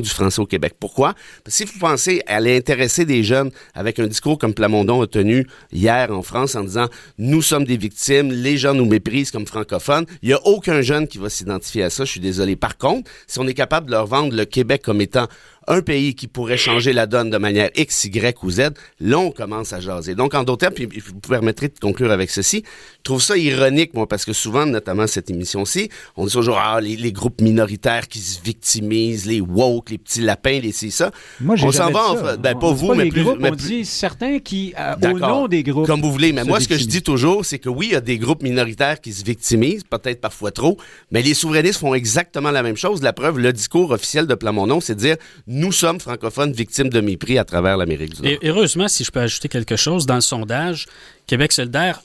du français au Québec. Pourquoi? Si vous pensez à aller intéresser des jeunes avec un discours comme Plamondon a tenu hier en France en disant nous sommes des victimes, les gens nous méprisent comme francophones, il n'y a aucun jeune qui va s'identifier à ça, je suis désolé. Par contre, si on est capable de leur vendre le Québec comme étant un pays qui pourrait changer la donne de manière X, Y ou Z, là, on commence à jaser. Donc, en d'autres termes, puis vous permettrez de conclure avec ceci, je trouve ça ironique, moi, parce que souvent, notamment cette émission-ci, on dit toujours, ah, les, les groupes minoritaires qui se victimisent, les woke, les petits lapins, les ci, ça. Moi, j'ai on s'en va, en ben, pas vous, mais les plus, groupes, mais on dit certains qui, euh, au nom des groupes. Comme vous voulez, mais moi, ce que je dis toujours, c'est que oui, il y a des groupes minoritaires qui se victimisent, peut-être parfois trop, mais les souverainistes font exactement la même chose. La preuve, le discours officiel de Plamondon, c'est de dire nous sommes francophones victimes de mépris à travers l'Amérique du Nord. Et heureusement, si je peux ajouter quelque chose, dans le sondage, Québec solidaire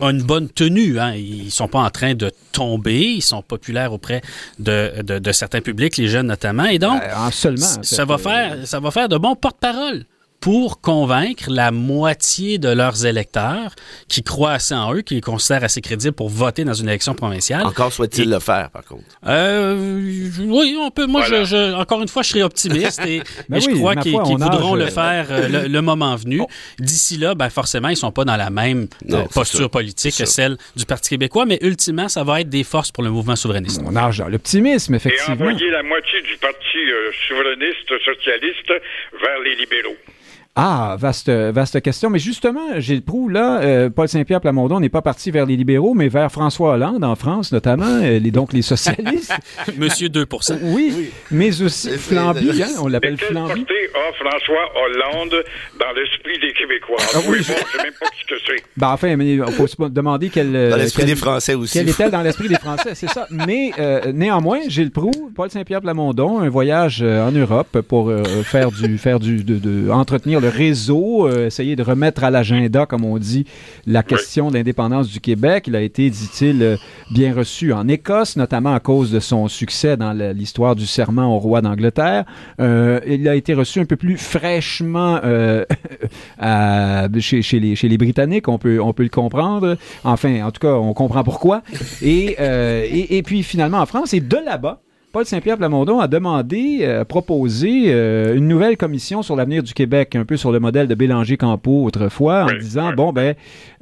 a une bonne tenue. Hein. Ils sont pas en train de tomber. Ils sont populaires auprès de, de, de certains publics, les jeunes notamment. Et donc, Euh, en seulement. en ça va euh, faire, ça va faire de bons porte-parole pour convaincre la moitié de leurs électeurs qui croient assez en eux, qui les considèrent assez crédibles pour voter dans une élection provinciale. Encore Et- le faire, par contre. Euh, oui, on peut. Moi, Voilà. je, je- encore une fois, je serai optimiste et, Ben et je oui, crois qu'ils voudront le faire euh, le, le moment venu. D'ici là, ben forcément, ils sont pas dans la même Non, euh, posture sûr. politique que sûr. celle du Parti québécois, mais ultimement, ça va être des forces pour le mouvement souverainiste. On nage dans l'optimisme, Et effectivement. envoyer la moitié du parti euh, souverainiste socialiste vers les libéraux. Ah, vaste, vaste question. Mais justement, Gilles Proux, là, euh, Paul Saint-Pierre Plamondon n'est pas parti vers les libéraux, mais vers François Hollande en France, notamment, euh, les, donc les socialistes. Monsieur 2% oui, mais aussi Flamby, hein, on Mais l'appelle quelle Flamby. portée a François Hollande dans l'esprit des Québécois? Ah oui, oui, je- bon, je sais même pas ce que c'est. Ben, enfin, mais il faut se demander quel... euh, Dans l'esprit quel- des Français aussi. Quelle est-elle dans l'esprit des Français? C'est ça. Mais euh, néanmoins, Gilles Proux, Paul Saint-Pierre Plamondon, un voyage euh, en Europe pour euh, faire du, faire du, de, de- entretenir le réseau, euh, essayer de remettre à l'agenda, comme on dit, la question de l'indépendance du Québec. Il a été, dit-il, euh, bien reçu en Écosse, notamment à cause de son succès dans l'histoire du serment au roi d'Angleterre. Euh, il a été reçu un peu plus fraîchement euh, à- chez, chez les, chez les Britanniques, on peut, on peut le comprendre. Enfin, en tout cas, on comprend pourquoi. Et, et, et puis finalement en France, et de là-bas, Paul Saint-Pierre Plamondon a demandé, euh, proposé euh, une nouvelle commission sur l'avenir du Québec, un peu sur le modèle de Bélanger-Campo autrefois, en Oui, disant, oui. bon, ben,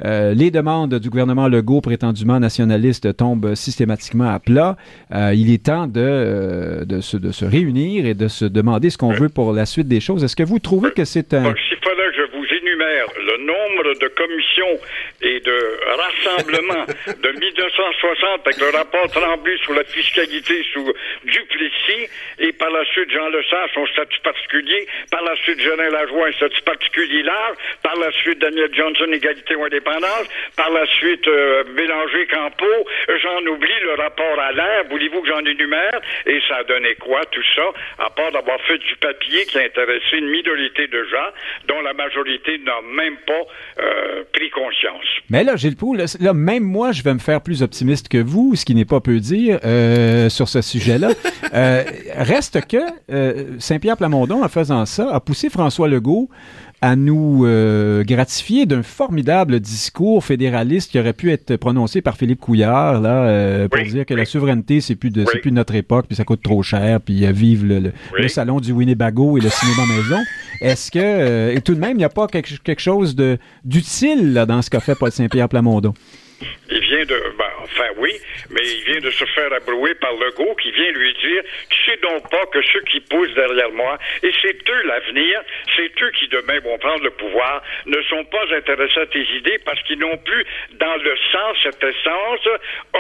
euh, les demandes du gouvernement Legault prétendument nationaliste tombent systématiquement à plat. Il est temps de, de, se, de se réunir et de se demander ce qu'on veut pour la suite des choses. Est-ce que vous trouvez que c'est un... Donc, fallait que je vous énumère le nombre de commissions et de rassemblements de 1960 avec le rapport Tremblay sur la fiscalité sous Duplessis et par la suite Jean Lesage, son statut particulier, par la suite Gérin Lajoie, un statut particulier large, par la suite Daniel Johnson, égalité ou indépendance, par la suite euh, Bélanger Campo, j'en oublie le rapport à l'air, voulez-vous que j'en énumère? Et ça a donné quoi tout ça, à part d'avoir fait du papier qui a intéressé une minorité de gens dont la majorité n'a même pas euh, pris conscience. Mais là, Gilles Proulx, là, là, même moi, je vais me faire plus optimiste que vous, ce qui n'est pas peu dire euh, sur ce sujet-là. Euh, reste que euh, Saint-Pierre Plamondon, en faisant ça, a poussé François Legault à nous euh, gratifier d'un formidable discours fédéraliste qui aurait pu être prononcé par Philippe Couillard, là, euh, pour Oui, dire que la souveraineté, c'est plus de, c'est plus de notre époque, puis ça coûte trop cher, puis euh, vive le, le, Oui. le salon du Winnebago et le cinéma maison. Est-ce que, euh, et tout de même, il n'y a pas quelque, quelque chose de d'utile dans ce qu'a fait Paul Saint-Pierre Plamondon? Il vient de, ben, enfin oui, mais il vient de se faire abrouer par Legault qui vient lui dire, tu sais donc pas que ceux qui poussent derrière moi, et c'est eux l'avenir, c'est eux qui demain vont prendre le pouvoir, ne sont pas intéressés à tes idées parce qu'ils n'ont plus dans le sens, cette essence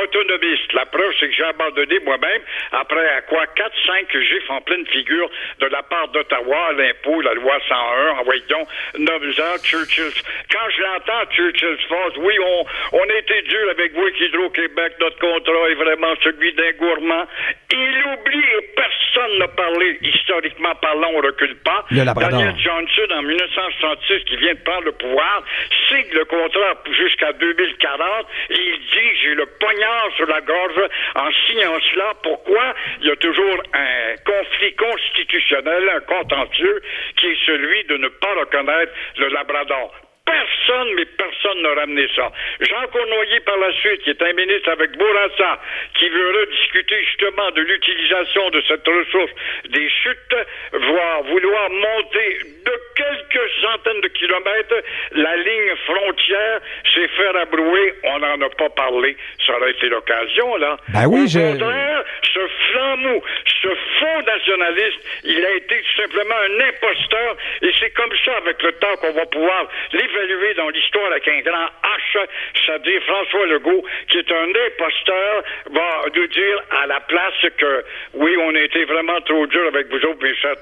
autonomiste. La preuve, c'est que j'ai abandonné moi-même, après à quoi 4-5 gifs en pleine figure de la part d'Ottawa, l'impôt, la loi 101, en voyant, nomme-en Churchill. Quand je l'entends, Churchill Falls, oui, on, on a été dur avec vous avec Hydro-Québec, notre contrat est vraiment celui d'un gourmand. Il oublie et personne n'a parlé, historiquement parlant, on recule pas. Daniel Johnson, en 1966, qui vient de prendre le pouvoir, signe le contrat jusqu'à 2040 et il dit j'ai le poignard sur la gorge en signant cela. Pourquoi? Il y a toujours un conflit constitutionnel, un contentieux, qui est celui de ne pas reconnaître le Labrador. Personne, mais personne n'a ramené ça. Jean Cournoyer, par la suite, qui est un ministre avec Bourassa, qui veut rediscuter justement de l'utilisation de cette ressource des chutes, va vouloir monter de quelques centaines de kilomètres la ligne frontière, c'est faire abrouer, on n'en a pas parlé. Ça aurait été l'occasion, là. Ben oui, Au je- contraire, ce flamou, ce faux nationaliste, il a été tout simplement un imposteur, et c'est comme ça, avec le temps, qu'on va pouvoir l'évaluer dans l'histoire avec un grand H, c'est-à-dire François Legault, qui est un imposteur, va nous dire à la place que, oui, on a été vraiment trop dur avec vous autres, mes chers.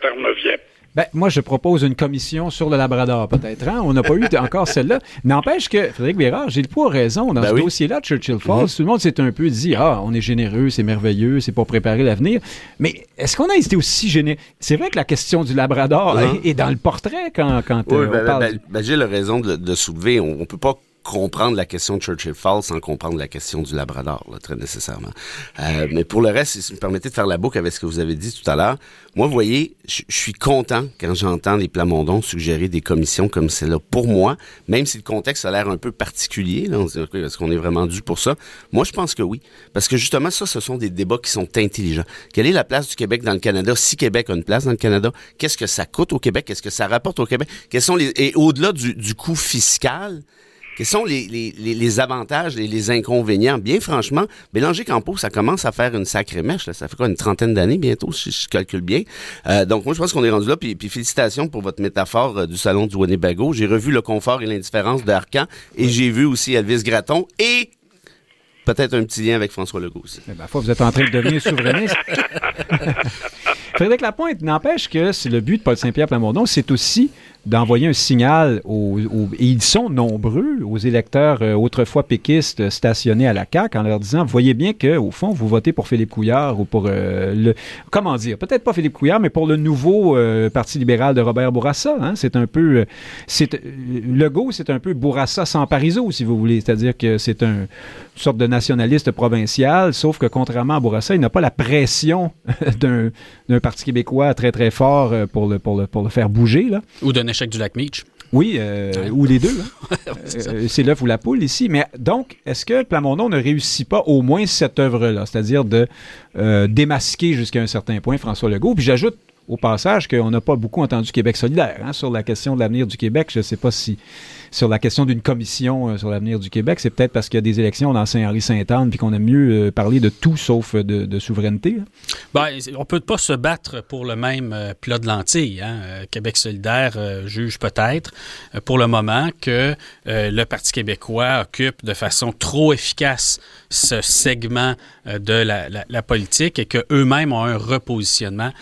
Ben, moi, je propose une commission sur le Labrador, peut-être. Hein? On n'a pas eu encore celle-là. N'empêche que, Frédéric Bérard, Gilles Proulx a raison. Dans Ben ce oui. dossier-là, Churchill Falls, tout le monde s'est un peu dit Ah, on est généreux, c'est merveilleux, c'est pour préparer l'avenir. Mais est-ce qu'on a été aussi généreux C'est vrai que la question du Labrador est, est dans le portrait quand, quand Oui, euh, ben, on parle. ben, ben, Gilles a raison de, de soulever. On, on peut pas comprendre la question de Churchill Falls sans comprendre la question du Labrador, là, très nécessairement. Euh, mais pour le reste, si vous me permettez de faire la boucle avec ce que vous avez dit tout à l'heure, moi, vous voyez, je suis content quand j'entends les Plamondons suggérer des commissions comme celle-là. Pour moi, même si le contexte a l'air un peu particulier, là, on se dit, est-ce qu'on est vraiment dû pour ça? Moi, je pense que oui. Parce que justement, ça, ce sont des débats qui sont intelligents. Quelle est la place du Québec dans le Canada? Si Québec a une place dans le Canada, qu'est-ce que ça coûte au Québec? Qu'est-ce que ça rapporte au Québec? Quels sont les, et au-delà du, du coût fiscal, quels sont les, les, les, avantages et les inconvénients? Bien franchement, Bélanger Campo, ça commence à faire une sacrée mèche. Ça fait quoi, une trentaine d'années bientôt, si je calcule bien? Euh, donc moi, je pense qu'on est rendu là. Puis, puis félicitations pour votre métaphore euh, du salon du Winnebago. J'ai revu le confort et l'indifférence d'Arcan et j'ai vu aussi Elvis Gratton et peut-être un petit lien avec François Legault aussi. Eh ben, vous êtes en train de devenir souverainiste. Frédéric Lapointe, n'empêche que c'est le but de Paul Saint-Pierre Plamondon, c'est aussi d'envoyer un signal aux, et ils sont nombreux aux électeurs euh, autrefois péquistes stationnés à la CAQ en leur disant voyez bien que au fond vous votez pour Philippe Couillard ou pour euh, le comment dire peut-être pas Philippe Couillard mais pour le nouveau euh, parti libéral de Robert Bourassa hein, c'est un peu c'est Legault c'est un peu Bourassa sans Parizeau si vous voulez. C'est-à-dire que c'est un une sorte de nationaliste provincial sauf que contrairement à Bourassa il n'a pas la pression d'un parti québécois très très fort pour le pour le pour le faire bouger là ou d'un échec du lac Meach. Oui, euh, ou les deux. Hein. Euh, c'est l'œuf ou la poule ici. Mais donc, est-ce que Plamondon ne réussit pas au moins cette œuvre-là, c'est-à-dire de euh, démasquer jusqu'à un certain point François Legault? Puis j'ajoute au passage qu'on n'a pas beaucoup entendu Québec solidaire hein, sur la question de l'avenir du Québec. Je ne sais pas si sur la question d'une commission euh, sur l'avenir du Québec, c'est peut-être parce qu'il y a des élections dans Saint-Henri-Sainte-Anne puis qu'on aime mieux euh, parler de tout sauf de, souveraineté. Hein. Ben, on peut pas se battre pour le même euh, plat de lentilles. Hein. Québec solidaire juge peut-être pour le moment que le Parti québécois occupe de façon trop efficace ce segment de la, politique et qu'eux-mêmes ont un repositionnement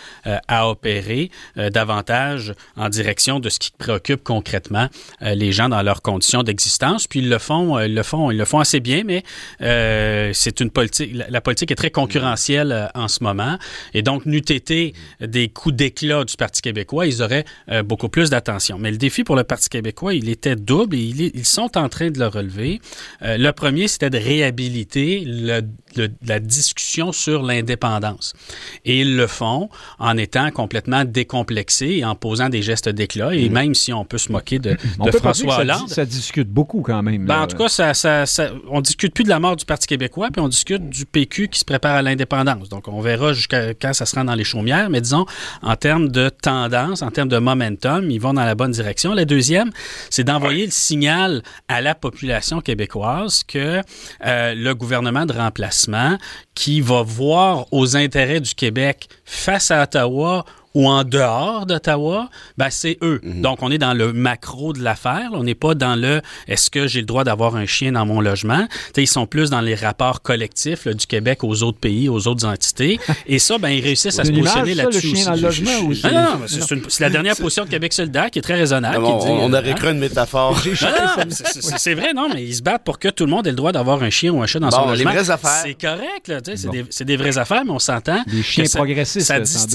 à opérer davantage en direction de ce qui préoccupe concrètement les gens dans leurs conditions d'existence. Puis ils le font, euh, ils le font, ils le font assez bien, mais euh, c'est une politique. La, politique est très concurrentielle euh, en ce moment, et donc n'eût été des coups d'éclat du Parti québécois, ils auraient beaucoup plus d'attention. Mais le défi pour le Parti québécois, il était double et ils sont en train de le relever. le premier, c'était de réhabiliter le, la discussion sur l'indépendance. Et ils le font en étant complètement décomplexés et en posant des gestes d'éclat. Et mm-hmm. même si on peut se moquer de, de François Hollande. Ça, discute beaucoup quand même. Ben, en tout cas, ça, ça, ça, on discute plus de la mort du Parti québécois, puis on discute du PQ qui se prépare à l'indépendance. Donc, on verra jusqu'à quand ça se rend dans les chaumières. Mais disons, en termes de tendance, en termes de momentum, ils vont dans la bonne direction. La deuxième, c'est d'envoyer le signal à la population québécoise que euh, le gouvernement de remplacement qui va voir aux intérêts du Québec face à Ottawa ou en dehors d'Ottawa, ben c'est eux. Mhm. Donc, on est dans le macro de l'affaire. On n'est pas dans le est-ce que j'ai le droit d'avoir un chien dans mon logement? ils sont plus dans les rapports collectifs du Québec aux autres pays, aux autres entités. Et ça, ben, ils réussissent à se positionner là-dessus. aussi. Non, non, c'est la dernière position de Québec solidaire qui est très raisonnable. on, on, aurait hein? cru une métaphore. c'est vrai, non, mais ils se battent pour que tout le monde ait le droit d'avoir un chien ou un chat dans son logement. C'est correct, c'est des, des, vraies affaires, mais on s'entend. Des chiens progressistes. Ça, ça,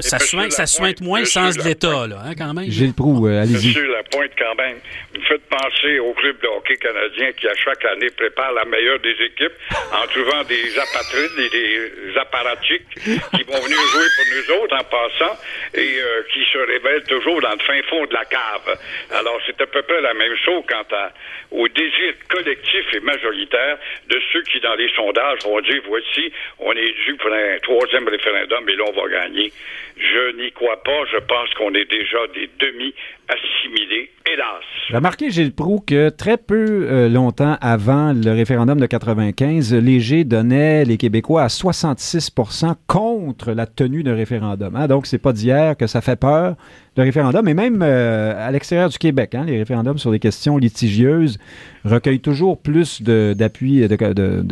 ça sointe moins le sens de l'État, là, hein, quand même. Gilles Proux, euh, allez-y. Monsieur Lapointe, quand même, vous faites penser au club de hockey canadien qui, à chaque année, prépare la meilleure des équipes en trouvant des apatrides et des apparatchiks qui vont venir jouer pour nous autres en passant et euh, qui se révèlent toujours dans le fin fond de la cave. Alors, c'est à peu près la même chose quant à, au désir collectif et majoritaire de ceux qui, dans les sondages, vont dire, voici, on est dû pour un troisième référendum et là, on va gagner. Je n'y crois pas. Je pense qu'on est déjà des demi-assimilés, hélas. Remarquez, Gilles Proux, que très peu euh, longtemps avant le référendum de 95, Léger donnait les Québécois à 66% contre la tenue d'un référendum. Hein. Donc, c'est pas d'hier que ça fait peur, le référendum, et même euh, à l'extérieur du Québec. Hein, les référendums sur les questions litigieuses recueillent toujours plus d'appui, de,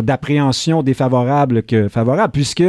d'appréhension défavorable que favorable, puisque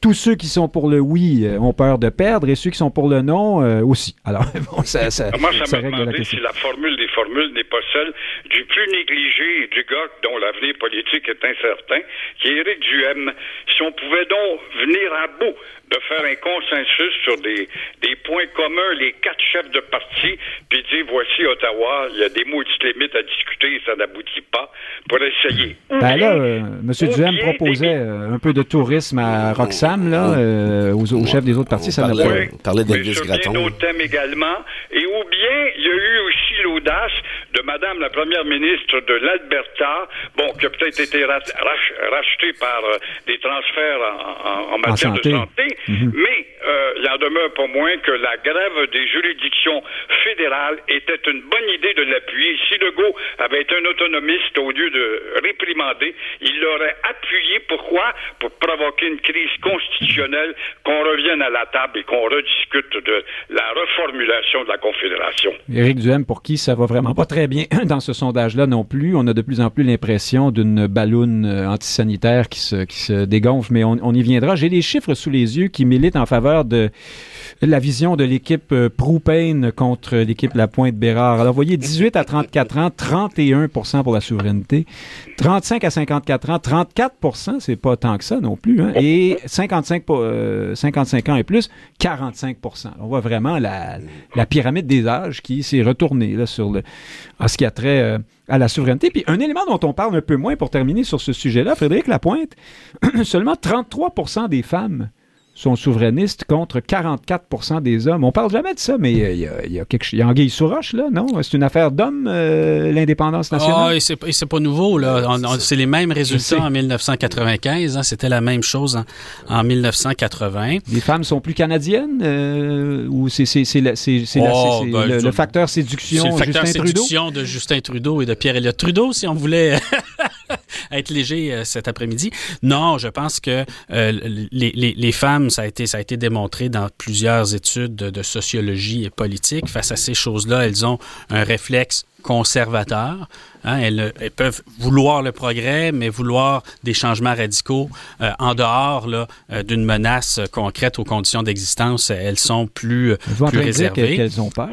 tous ceux qui sont pour le oui euh, ont peur de perdre et ceux qui sont pour le non euh, aussi. Alors, bon, ça, ça, Moi, ça, ça m'a demandé si la formule des formules n'est pas celle du plus négligé du gars dont l'avenir politique est incertain, qui est Éric Duhem. Si on pouvait donc venir à bout de faire un consensus sur des, des points communs, les quatre chefs de parti, puis dire voici Ottawa, il y a des maudites limites à discuter et ça n'aboutit pas, pour essayer. Ben là, euh, M. Duhem proposait un peu de tourisme à Roxane là, euh, aux, aux chefs des autres partis, ça n'a pas... On parlait d'Elvis Gratton. d'autres thèmes également. Et ou bien, il y a eu aussi l'audace de Madame la Première ministre de l'Alberta, bon, qui a peut-être été rachetée par euh, des transferts en, matière de santé, mhm. mais euh, il en demeure pas moins que la grève des juridictions fédérales était une bonne idée de l'appuyer. Si Legault avait été un autonomiste, au lieu de réprimander, il l'aurait appuyé. Pourquoi? Pour provoquer une crise constitutionnelle, qu'on revienne à la table et qu'on rediscute de la reformulation de la Confédération. Éric Duhem, pour qui ça va vraiment pas très bien dans ce sondage-là non plus. On a de plus en plus l'impression d'une balloune euh, antisanitaire qui se, qui se dégonfle, mais on, y viendra. J'ai les chiffres sous les yeux qui militent en faveur de la vision de l'équipe euh, Proupain contre l'équipe La Pointe-Bérard. Alors, voyez, 18 à 34 ans, 31 pour la souveraineté. 35 à 54 ans, 34 c'est pas tant que ça non plus. Hein. Et 55, euh, 55 ans et plus, 45 On voit vraiment la pyramide des âges qui s'est retournée ce qui a trait euh, à la souveraineté. Puis un élément dont on parle un peu moins pour terminer sur ce sujet-là, Frédéric Lapointe, seulement 33% des femmes sont souverainistes contre 44% des hommes. On parle jamais de ça, mais il y a, il y a quelque chose. Il y a Anguille sous roche, là, non? C'est une affaire d'hommes, euh, l'indépendance nationale? Ah, et c'est, pas nouveau, là. C'est les mêmes résultats en 1995. hein. C'était la même chose en, en 1980. Les femmes sont plus canadiennes euh, ou c'est Oh, ben, le, facteur séduction C'est le facteur Justin Trudeau? séduction de Justin Trudeau et de Pierre Elliott Trudeau, si on voulait être léger euh, cet après-midi. Non, je pense que euh, les, les, les femmes, ça a été ça a été démontré dans plusieurs études de, de sociologie et politique. Face à ces choses-là, elles ont un réflexe conservateur. Hein, elles, elles peuvent vouloir le progrès, mais vouloir des changements radicaux euh, en dehors euh, d'une menace concrète aux conditions d'existence. Elles sont plus, Vous plus réservées. qu'elles qu'elles ont peur?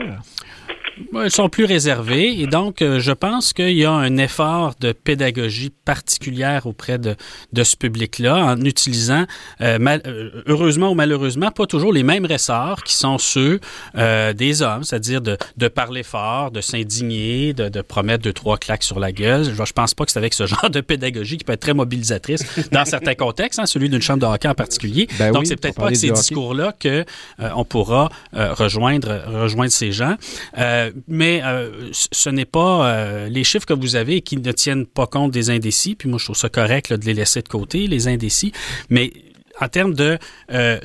Elles sont plus réservées et donc euh, je pense qu'il y a un effort de pédagogie particulière auprès de, de ce public-là en utilisant, euh, mal- euh, heureusement ou malheureusement, pas toujours les mêmes ressorts qui sont ceux euh, des hommes, c'est-à-dire de, de parler fort, de s'indigner, de, de promettre deux, trois claques sur la gueule. Je, je pense pas que c'est avec ce genre de pédagogie qui peut être très mobilisatrice dans certains contextes, hein, celui d'une chambre de hockey en particulier. Ben donc oui, c'est peut-être pas avec ces discours-là que euh, on pourra euh, rejoindre, rejoindre ces gens. Euh, mais euh, ce n'est pas euh, les chiffres que vous avez qui ne tiennent pas compte des indécis. Puis moi, je trouve ça correct de les laisser de côté, les indécis. Mais en termes de, euh,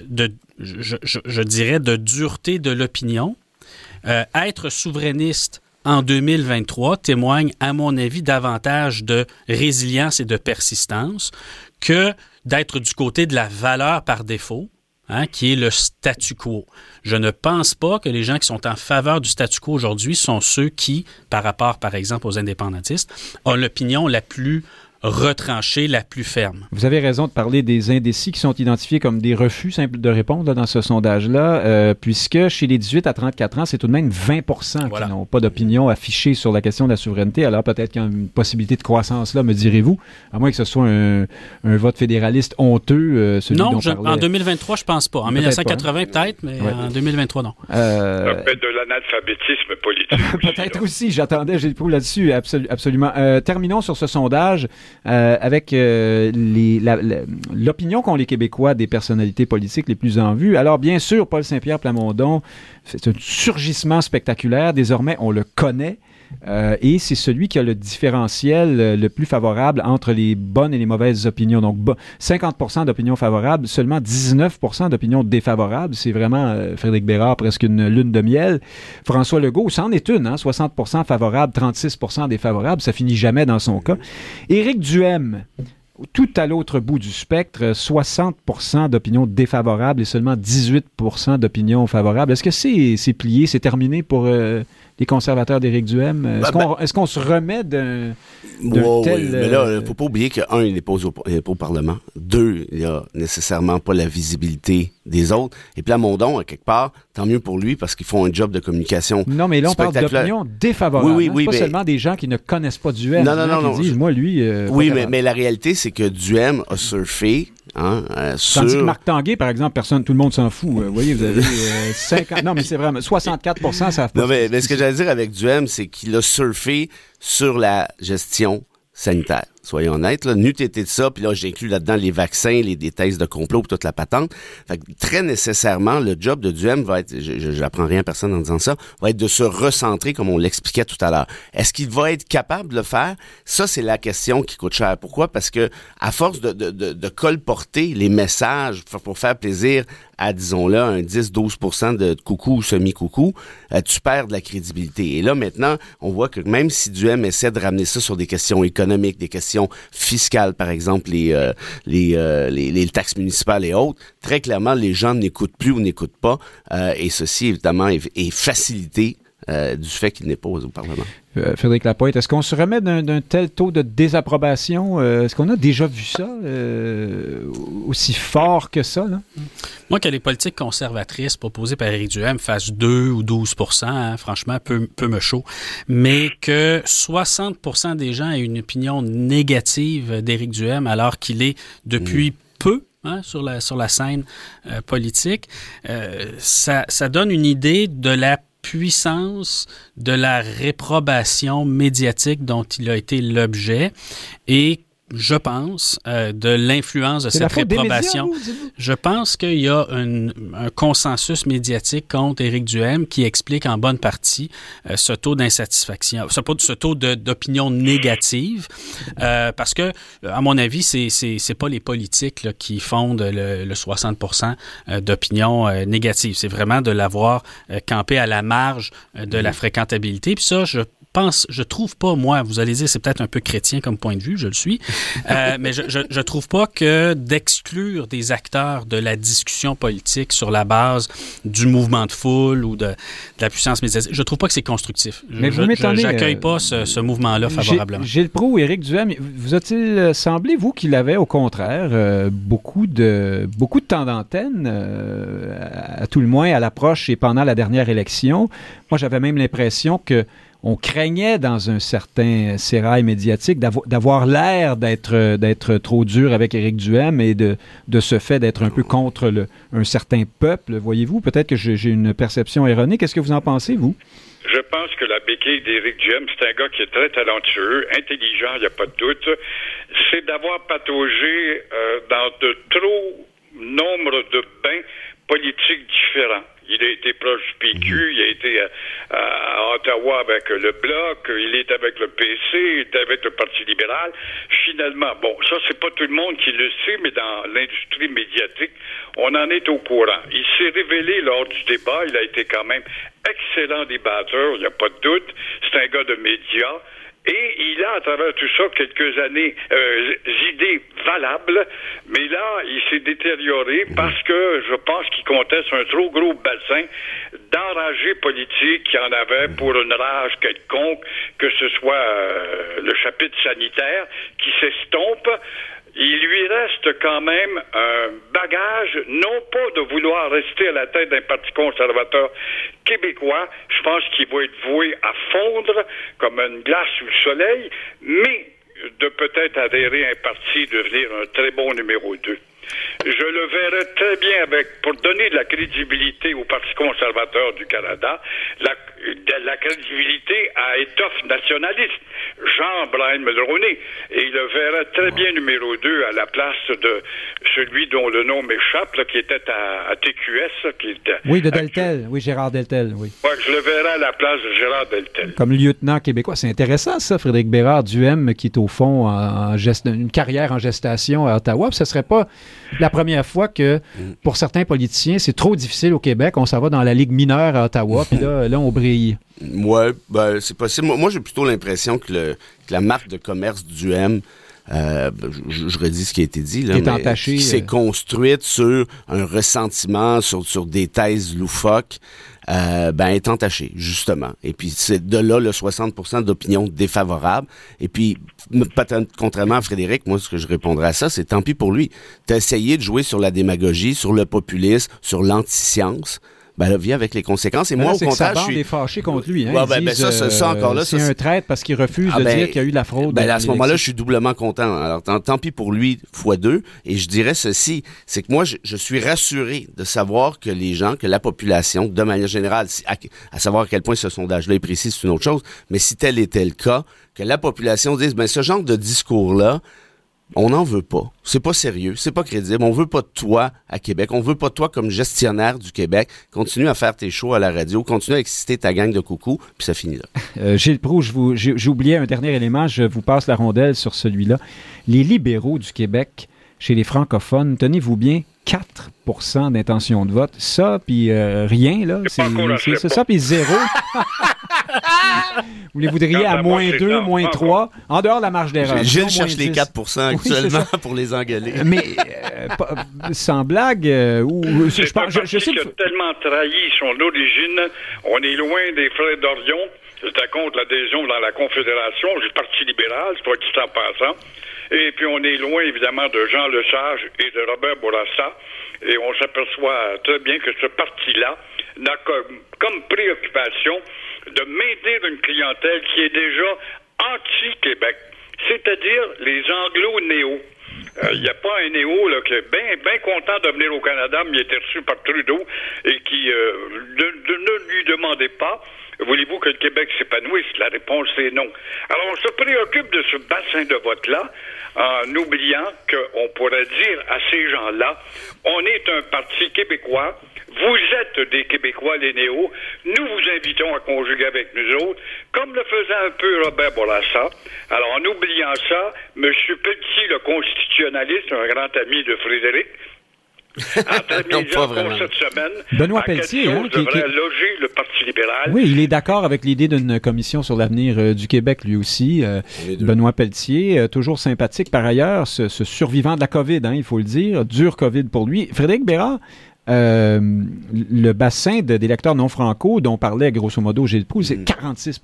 je, dirais, de dureté de l'opinion, euh, être souverainiste en 2023 témoigne, à mon avis, davantage de résilience et de persistance que d'être du côté de la valeur par défaut, hein, qui est le statu quo. Je ne pense pas que les gens qui sont en faveur du statu quo aujourd'hui sont ceux qui, par rapport, par exemple, aux indépendantistes, ont l'opinion la plus retranchée, la plus ferme. Vous avez raison de parler des indécis qui sont identifiés comme des refus simples de répondre là, dans ce sondage-là, euh, puisque chez les 18 à 34 ans, c'est tout de même 20 Voilà. qui n'ont pas d'opinion affichée sur la question de la souveraineté. Alors peut-être qu'il y a une possibilité de croissance là, me direz-vous, à moins que ce soit un, un vote fédéraliste honteux, euh, celui non, dont je- en 2023, je pense pas. En Peut-être 1980, peut-être, mais Ouais. en 2023, non. Euh, Ça fait de l'analphabétisme politique. Peut-être aussi, j'attendais Gilles Proulx là-dessus, absolu- absolument. Euh, terminons sur ce sondage euh, avec euh, l'opinion qu'ont les Québécois des personnalités politiques les plus en vue. Alors, bien sûr, Paul Saint-Pierre Plamondon, c'est un surgissement spectaculaire. Désormais, on le connaît. Euh, et c'est celui qui a le différentiel euh, le plus favorable entre les bonnes et les mauvaises opinions. Donc, bo- 50% d'opinions favorables, seulement 19% d'opinions défavorables. C'est vraiment, euh, Frédéric Bérard, presque une lune de miel. François Legault, c'en est une, hein, 60% favorables, 36% défavorables. Ça finit jamais dans son cas. Éric Duhem, tout à l'autre bout du spectre, 60% d'opinions défavorables et seulement 18% d'opinions favorables. Est-ce que c'est plié, c'est terminé pour les conservateurs d'Éric Duhem? Est-ce Ben, qu'on est-ce qu'on se remet d'un... Ouais, tel, mais là, euh, il faut pas oublier que, un, il n'est pas au, il est pas au Parlement. Deux, il n'y a nécessairement pas la visibilité des autres. Et Plamondon, à quelque part, tant mieux pour lui parce qu'ils font un job de communication. Non, mais là, on parle spectaculaire. d'opinions défavorables. Oui, oui, hein. pas mais- seulement des gens qui ne connaissent pas Duhem. Non, non, non, qui non, disent, je- moi, lui... euh, Oui, mais, mais la réalité, c'est que Duhem a surfé hein, euh, Tandis que. Marc Tanguay, par exemple, personne, tout le monde s'en fout. Euh, Vous voyez, vous avez euh, 50... Non, mais c'est vraiment... 64 savent pas. Non, mais, mais ce que j'allais dire avec Duhem, c'est qu'il a surfé sur la gestion sanitaire. Soyons honnêtes. Là. N'eût été de ça, puis là, j'inclus là-dedans les vaccins, les, des thèses de complot, toute la patente. Fait que très nécessairement, le job de Duhem va être, je n'apprends rien à personne en disant ça, va être de se recentrer, comme on l'expliquait tout à l'heure. Est-ce qu'il va être capable de le faire? Ça, c'est la question qui coûte cher. Pourquoi? Parce que à force de, de, de, de colporter les messages pour faire plaisir à, disons-le, un 10-12% de coucou ou semi-coucou, euh, tu perds de la crédibilité. Et là, maintenant, on voit que même si Duhem essaie de ramener ça sur des questions économiques, des questions fiscales, par exemple, les, euh, euh, les, les, taxes municipales et autres, très clairement, les gens n'écoutent plus ou n'écoutent pas. et ceci, évidemment, est, facilité euh, du fait qu'il n'est pas au Parlement. Euh, Frédéric Lapointe, est-ce qu'on se remet d'un tel taux de désapprobation? Euh, est-ce qu'on a déjà vu ça aussi fort que ça? Là? Moi, que les politiques conservatrices proposées par Éric Duhem fassent 2 ou 12% hein, franchement, peu, peu me chaud. Mais que 60% des gens aient une opinion négative d'Éric Duhem alors qu'il est depuis mm. peu Hein, sur, la, sur la scène politique, ça, ça donne une idée de la puissance de la réprobation médiatique dont il a été l'objet et je pense, euh, de l'influence de cette réprobation. je pense qu'il y a un, consensus médiatique contre Éric Duhem qui explique en bonne partie euh, ce taux d'insatisfaction, ce, ce taux d'opinion négative, euh, parce que, à mon avis, c'est c'est pas les politiques là, qui fondent le, le 60% d'opinion négative. C'est vraiment de l'avoir campé à la marge de la fréquentabilité. Puis ça, je pense, je trouve pas, moi, vous allez dire, c'est peut-être un peu chrétien comme point de vue, je le suis, euh, mais je, je, je, trouve pas que d'exclure des acteurs de la discussion politique sur la base du mouvement de foule ou de, de la puissance médiatique, je trouve pas que c'est constructif. Mais je, vous j'accueille pas ce, ce mouvement-là favorablement. Gilles Proux, Éric Duhem, vous a-t-il semblé, vous, qu'il avait au contraire euh, beaucoup de beaucoup de temps d'antenne, euh, à, à tout le moins à l'approche et pendant la dernière élection? Moi, j'avais même l'impression que on craignait dans un certain sérail médiatique d'avoir l'air d'être d'être trop dur avec Éric Duhem et de, ce fait d'être un peu contre un certain peuple, voyez-vous. Peut-être que j'ai une perception erronée. Qu'est-ce que vous en pensez, vous? Je pense que la béquille d'Éric Duhem, c'est un gars qui est très talentueux, intelligent, il n'y a pas de doute. C'est d'avoir pataugé euh, dans de trop nombre de bains politiques différents. Il a été proche du PQ, mhm. il a été à, Ottawa avec le Bloc, il est avec le PC, il est avec le Parti libéral. Finalement, bon, ça, c'est pas tout le monde qui le sait, mais dans l'industrie médiatique, on en est au courant. Il s'est révélé lors du débat, il a été quand même excellent débatteur, il n'y a pas de doute. C'est un gars de médias. Et il a à travers tout ça quelques années euh, idées valables, mais là, il s'est détérioré parce que je pense qu'il comptait sur un trop gros bassin d'enragés politiques qui en avait pour une rage quelconque, que ce soit euh, le chapitre sanitaire qui s'estompe, il lui reste quand même un bagage, non pas de vouloir rester à la tête d'un parti conservateur québécois, je pense qu'il va être voué à fondre comme une glace sous le soleil, mais de peut-être adhérer à un parti, devenir un très bon numéro 2. Je le verrais très bien avec, pour donner de la crédibilité au Parti conservateur du Canada, de la crédibilité à étoffe nationaliste, Jean-Brian Mulroney. Et il le verrait très bien numéro 2 à la place de celui dont le nom m'échappe, qui était à, TQS. Qui était oui, de Deltel. Oui, Gérard Deltel, oui. Ouais, je le verrais à la place de Gérard Deltel. Comme lieutenant québécois. C'est intéressant, ça, Frédéric Bérard, du M, qui est au fond en, une carrière en gestation à Ottawa. ce serait pas la première fois que, pour certains politiciens, c'est trop difficile au Québec. On s'en va dans la Ligue mineure à Ottawa, puis là, là, on brille. Ouais, ben, c'est possible. Moi, j'ai plutôt l'impression que, la marque de commerce du M, euh, je, redis ce qui a été dit, là, qui s'est euh. construite sur un ressentiment, sur, sur des thèses loufoques euh, ben, est entaché, justement. Et puis, c'est de là le 60 d'opinion défavorable. Et puis, contrairement à Frédéric, moi, ce que je répondrais à ça, c'est tant pis pour lui. T'as essayé de jouer sur la démagogie, sur le populisme, sur l'anti-science ben là, vis avec les conséquences. Et Ben moi, là, au contraire, je suis... est fâchée contre lui. Hein. Ouais, ben, ben, disent, ça, ça, ça, encore là, c'est un traître parce qu'il refuse Ah, de dire qu'il y a eu de la fraude. Ben à ce moment-là, je suis doublement content. Alors, tant, tant pis pour lui, fois deux. Et je dirais ceci, c'est que moi, je, je suis rassuré de savoir que les gens, que la population, de manière générale, à, à savoir à quel point ce sondage-là est précis, c'est une autre chose, mais si tel était le cas, que la population dise, ben ce genre de discours-là, on n'en veut pas. C'est pas sérieux, c'est pas crédible. On veut pas de toi à Québec. On veut pas de toi comme gestionnaire du Québec. Continue à faire tes shows à la radio, continue à exciter ta gang de coucou, puis ça finit là. Euh, Gilles j'ai j'ai oublié un dernier élément, je vous passe la rondelle sur celui-là. Les libéraux du Québec, chez les francophones, tenez-vous bien, 4% d'intention de vote. Ça, puis euh, rien, là. C'est ça, puis zéro. vous les voudriez à à moi, moins c'est 2, ça. moins Encore. 3, en dehors de la marge d'erreur. Gilles cherche les 10. 4 Oui, c'est actuellement pour les engueuler. Mais, euh, pas- sans blague, euh, ou, je, C'est un pense- je- parti je sais qui a que- tellement trahi son origine. On est loin des frères d'Orion. J'étais contre l'adhésion dans la Confédération, du Parti libéral, soit dit en passant. Et puis on est loin, évidemment, de Jean Lesage et de Robert Bourassa. Et on s'aperçoit très bien que ce parti-là n'a comme, préoccupation de maintenir une clientèle qui est déjà anti-Québec, c'est-à-dire les anglo-néo. Il n'y a pas un néo là, qui est bien content de venir au Canada, mais il été reçu par Trudeau et qui euh, ne lui demandez pas Voulez-vous que le Québec s'épanouisse? La réponse est non. Alors, on se préoccupe de ce bassin de vote-là en oubliant qu'on pourrait dire à ces gens-là, on est un parti québécois, vous êtes des Québécois, les néos, nous vous invitons à conjuguer avec nous autres, comme le faisait un peu Robert Bourassa. Alors, en oubliant ça, M. Pelletier, le constitutionnaliste, un grand ami de Frédéric, a très bien Non, dit pas encore vraiment. cette semaine Benoît Pelletier, hein, qui- devrait qui- loger le Parti libéral. Oui, il est d'accord avec l'idée d'une commission sur l'avenir euh, du Québec, lui aussi. Euh. Benoît Pelletier, euh, toujours sympathique par ailleurs, ce, ce survivant de la COVID, hein, il faut le dire, dur COVID pour lui. Frédéric Bérard, euh, le bassin de- d'électeurs non franco dont parlait grosso modo Gilles Proulx, c'est 46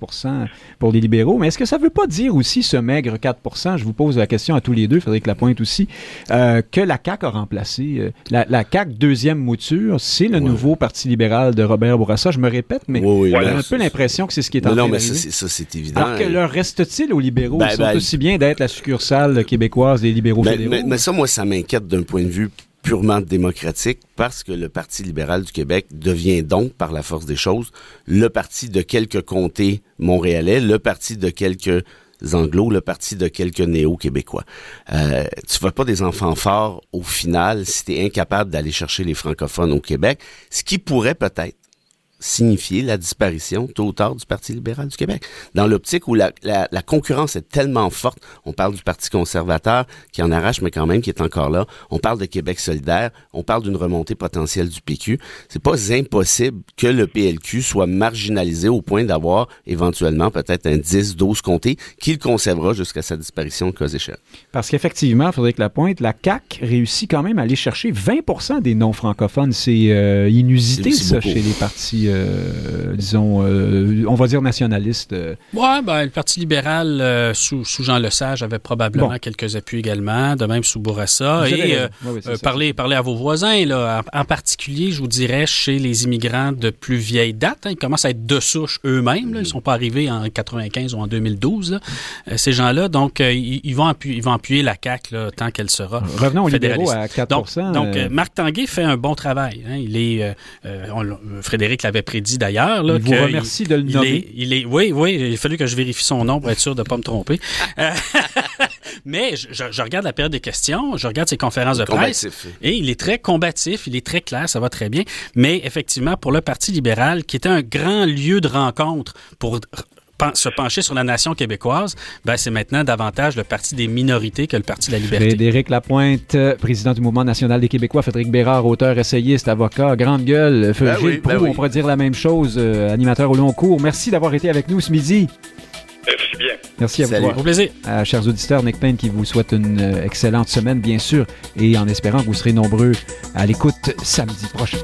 pour les libéraux. Mais est-ce que ça ne veut pas dire aussi ce maigre 4% Je vous pose la question à tous les deux, Frédéric Lapointe aussi, euh, que la CAQ a remplacé. euh, la, la CAQ, deuxième mouture, c'est le nouveau Parti libéral de Robert Bourassa. Je me répète, mais oui, on a un peu l'impression que c'est ce qui est en train non, mais ça, c'est- évident. Alors que leur reste-t-il aux libéraux? Ben, Ils sont ben, aussi bien d'être la succursale québécoise des libéraux fédéraux. mais ça, moi, ça m'inquiète d'un point de vue purement démocratique parce que le Parti libéral du Québec devient donc, par la force des choses, le parti de quelques comtés montréalais, le parti de quelques anglos, le parti de quelques néo-québécois. Euh, tu vas pas des enfants forts au final si tu es incapable d'aller chercher les francophones au Québec, ce qui pourrait peut-être signifier la disparition tôt ou tard du Parti libéral du Québec. Dans l'optique où la, la, la concurrence est tellement forte, on parle du Parti conservateur qui en arrache, mais quand même qui est encore là. On parle de Québec solidaire, on parle d'une remontée potentielle du PQ. C'est pas impossible que le PLQ soit marginalisé au point d'avoir éventuellement peut-être un 10-12 comtés qu'il conservera jusqu'à sa disparition de cas échéant. Parce qu'effectivement, Frédéric Lapointe, la CAQ réussit quand même à aller chercher 20% des non-francophones. C'est euh, inusité, ça, beaucoup. chez les partis, euh, disons, euh, on va dire nationalistes. euh. Ouais, ben, le Parti libéral sous, sous Jean Lesage avait probablement Bon. quelques appuis également, de même sous Bourassa. Vous Et Oui, oui, parlez, parlez à vos voisins, là, en, en particulier, je vous dirais, chez les immigrants de plus vieille date. hein, ils commencent à être de souche eux-mêmes. là. Ils ne sont pas arrivés en 95 ou en 2012, là, euh, ces gens-là. Donc, ils, ils vont appuyer, ils vont appuyer la CAQ là, tant qu'elle sera. Revenons aux libéraux à 4 Donc, donc Marc Tanguay fait un bon travail. hein. Il est, on Frédéric l'avait prédit d'ailleurs. là, Il vous remercie de le il nommer. est- il est, oui, oui, il a fallu que je vérifie son nom pour être sûr de ne pas me tromper. Euh, Mais je, regarde la période des questions, je regarde ses conférences de presse. Combatif. Et il est très combatif, il est très clair, ça va très bien. Mais effectivement, pour le Parti libéral, qui était un grand lieu de rencontre pour se pencher sur la nation québécoise, ben c'est maintenant davantage le Parti des minorités que le Parti de la liberté. Frédéric Lapointe, euh, président du Mouvement national des Québécois, Frédéric Bérard, auteur, essayiste, avocat, grande gueule, F- Ben Gilles oui, ben oui. on pourrait dire la même chose, euh, animateur au long cours. Merci d'avoir été avec nous ce midi. Merci bien. Merci à Salut. vous. Au plaisir. À chers auditeurs, Nick Payne qui vous souhaite une euh, excellente semaine, bien sûr, et en espérant que vous serez nombreux à l'écoute samedi prochain.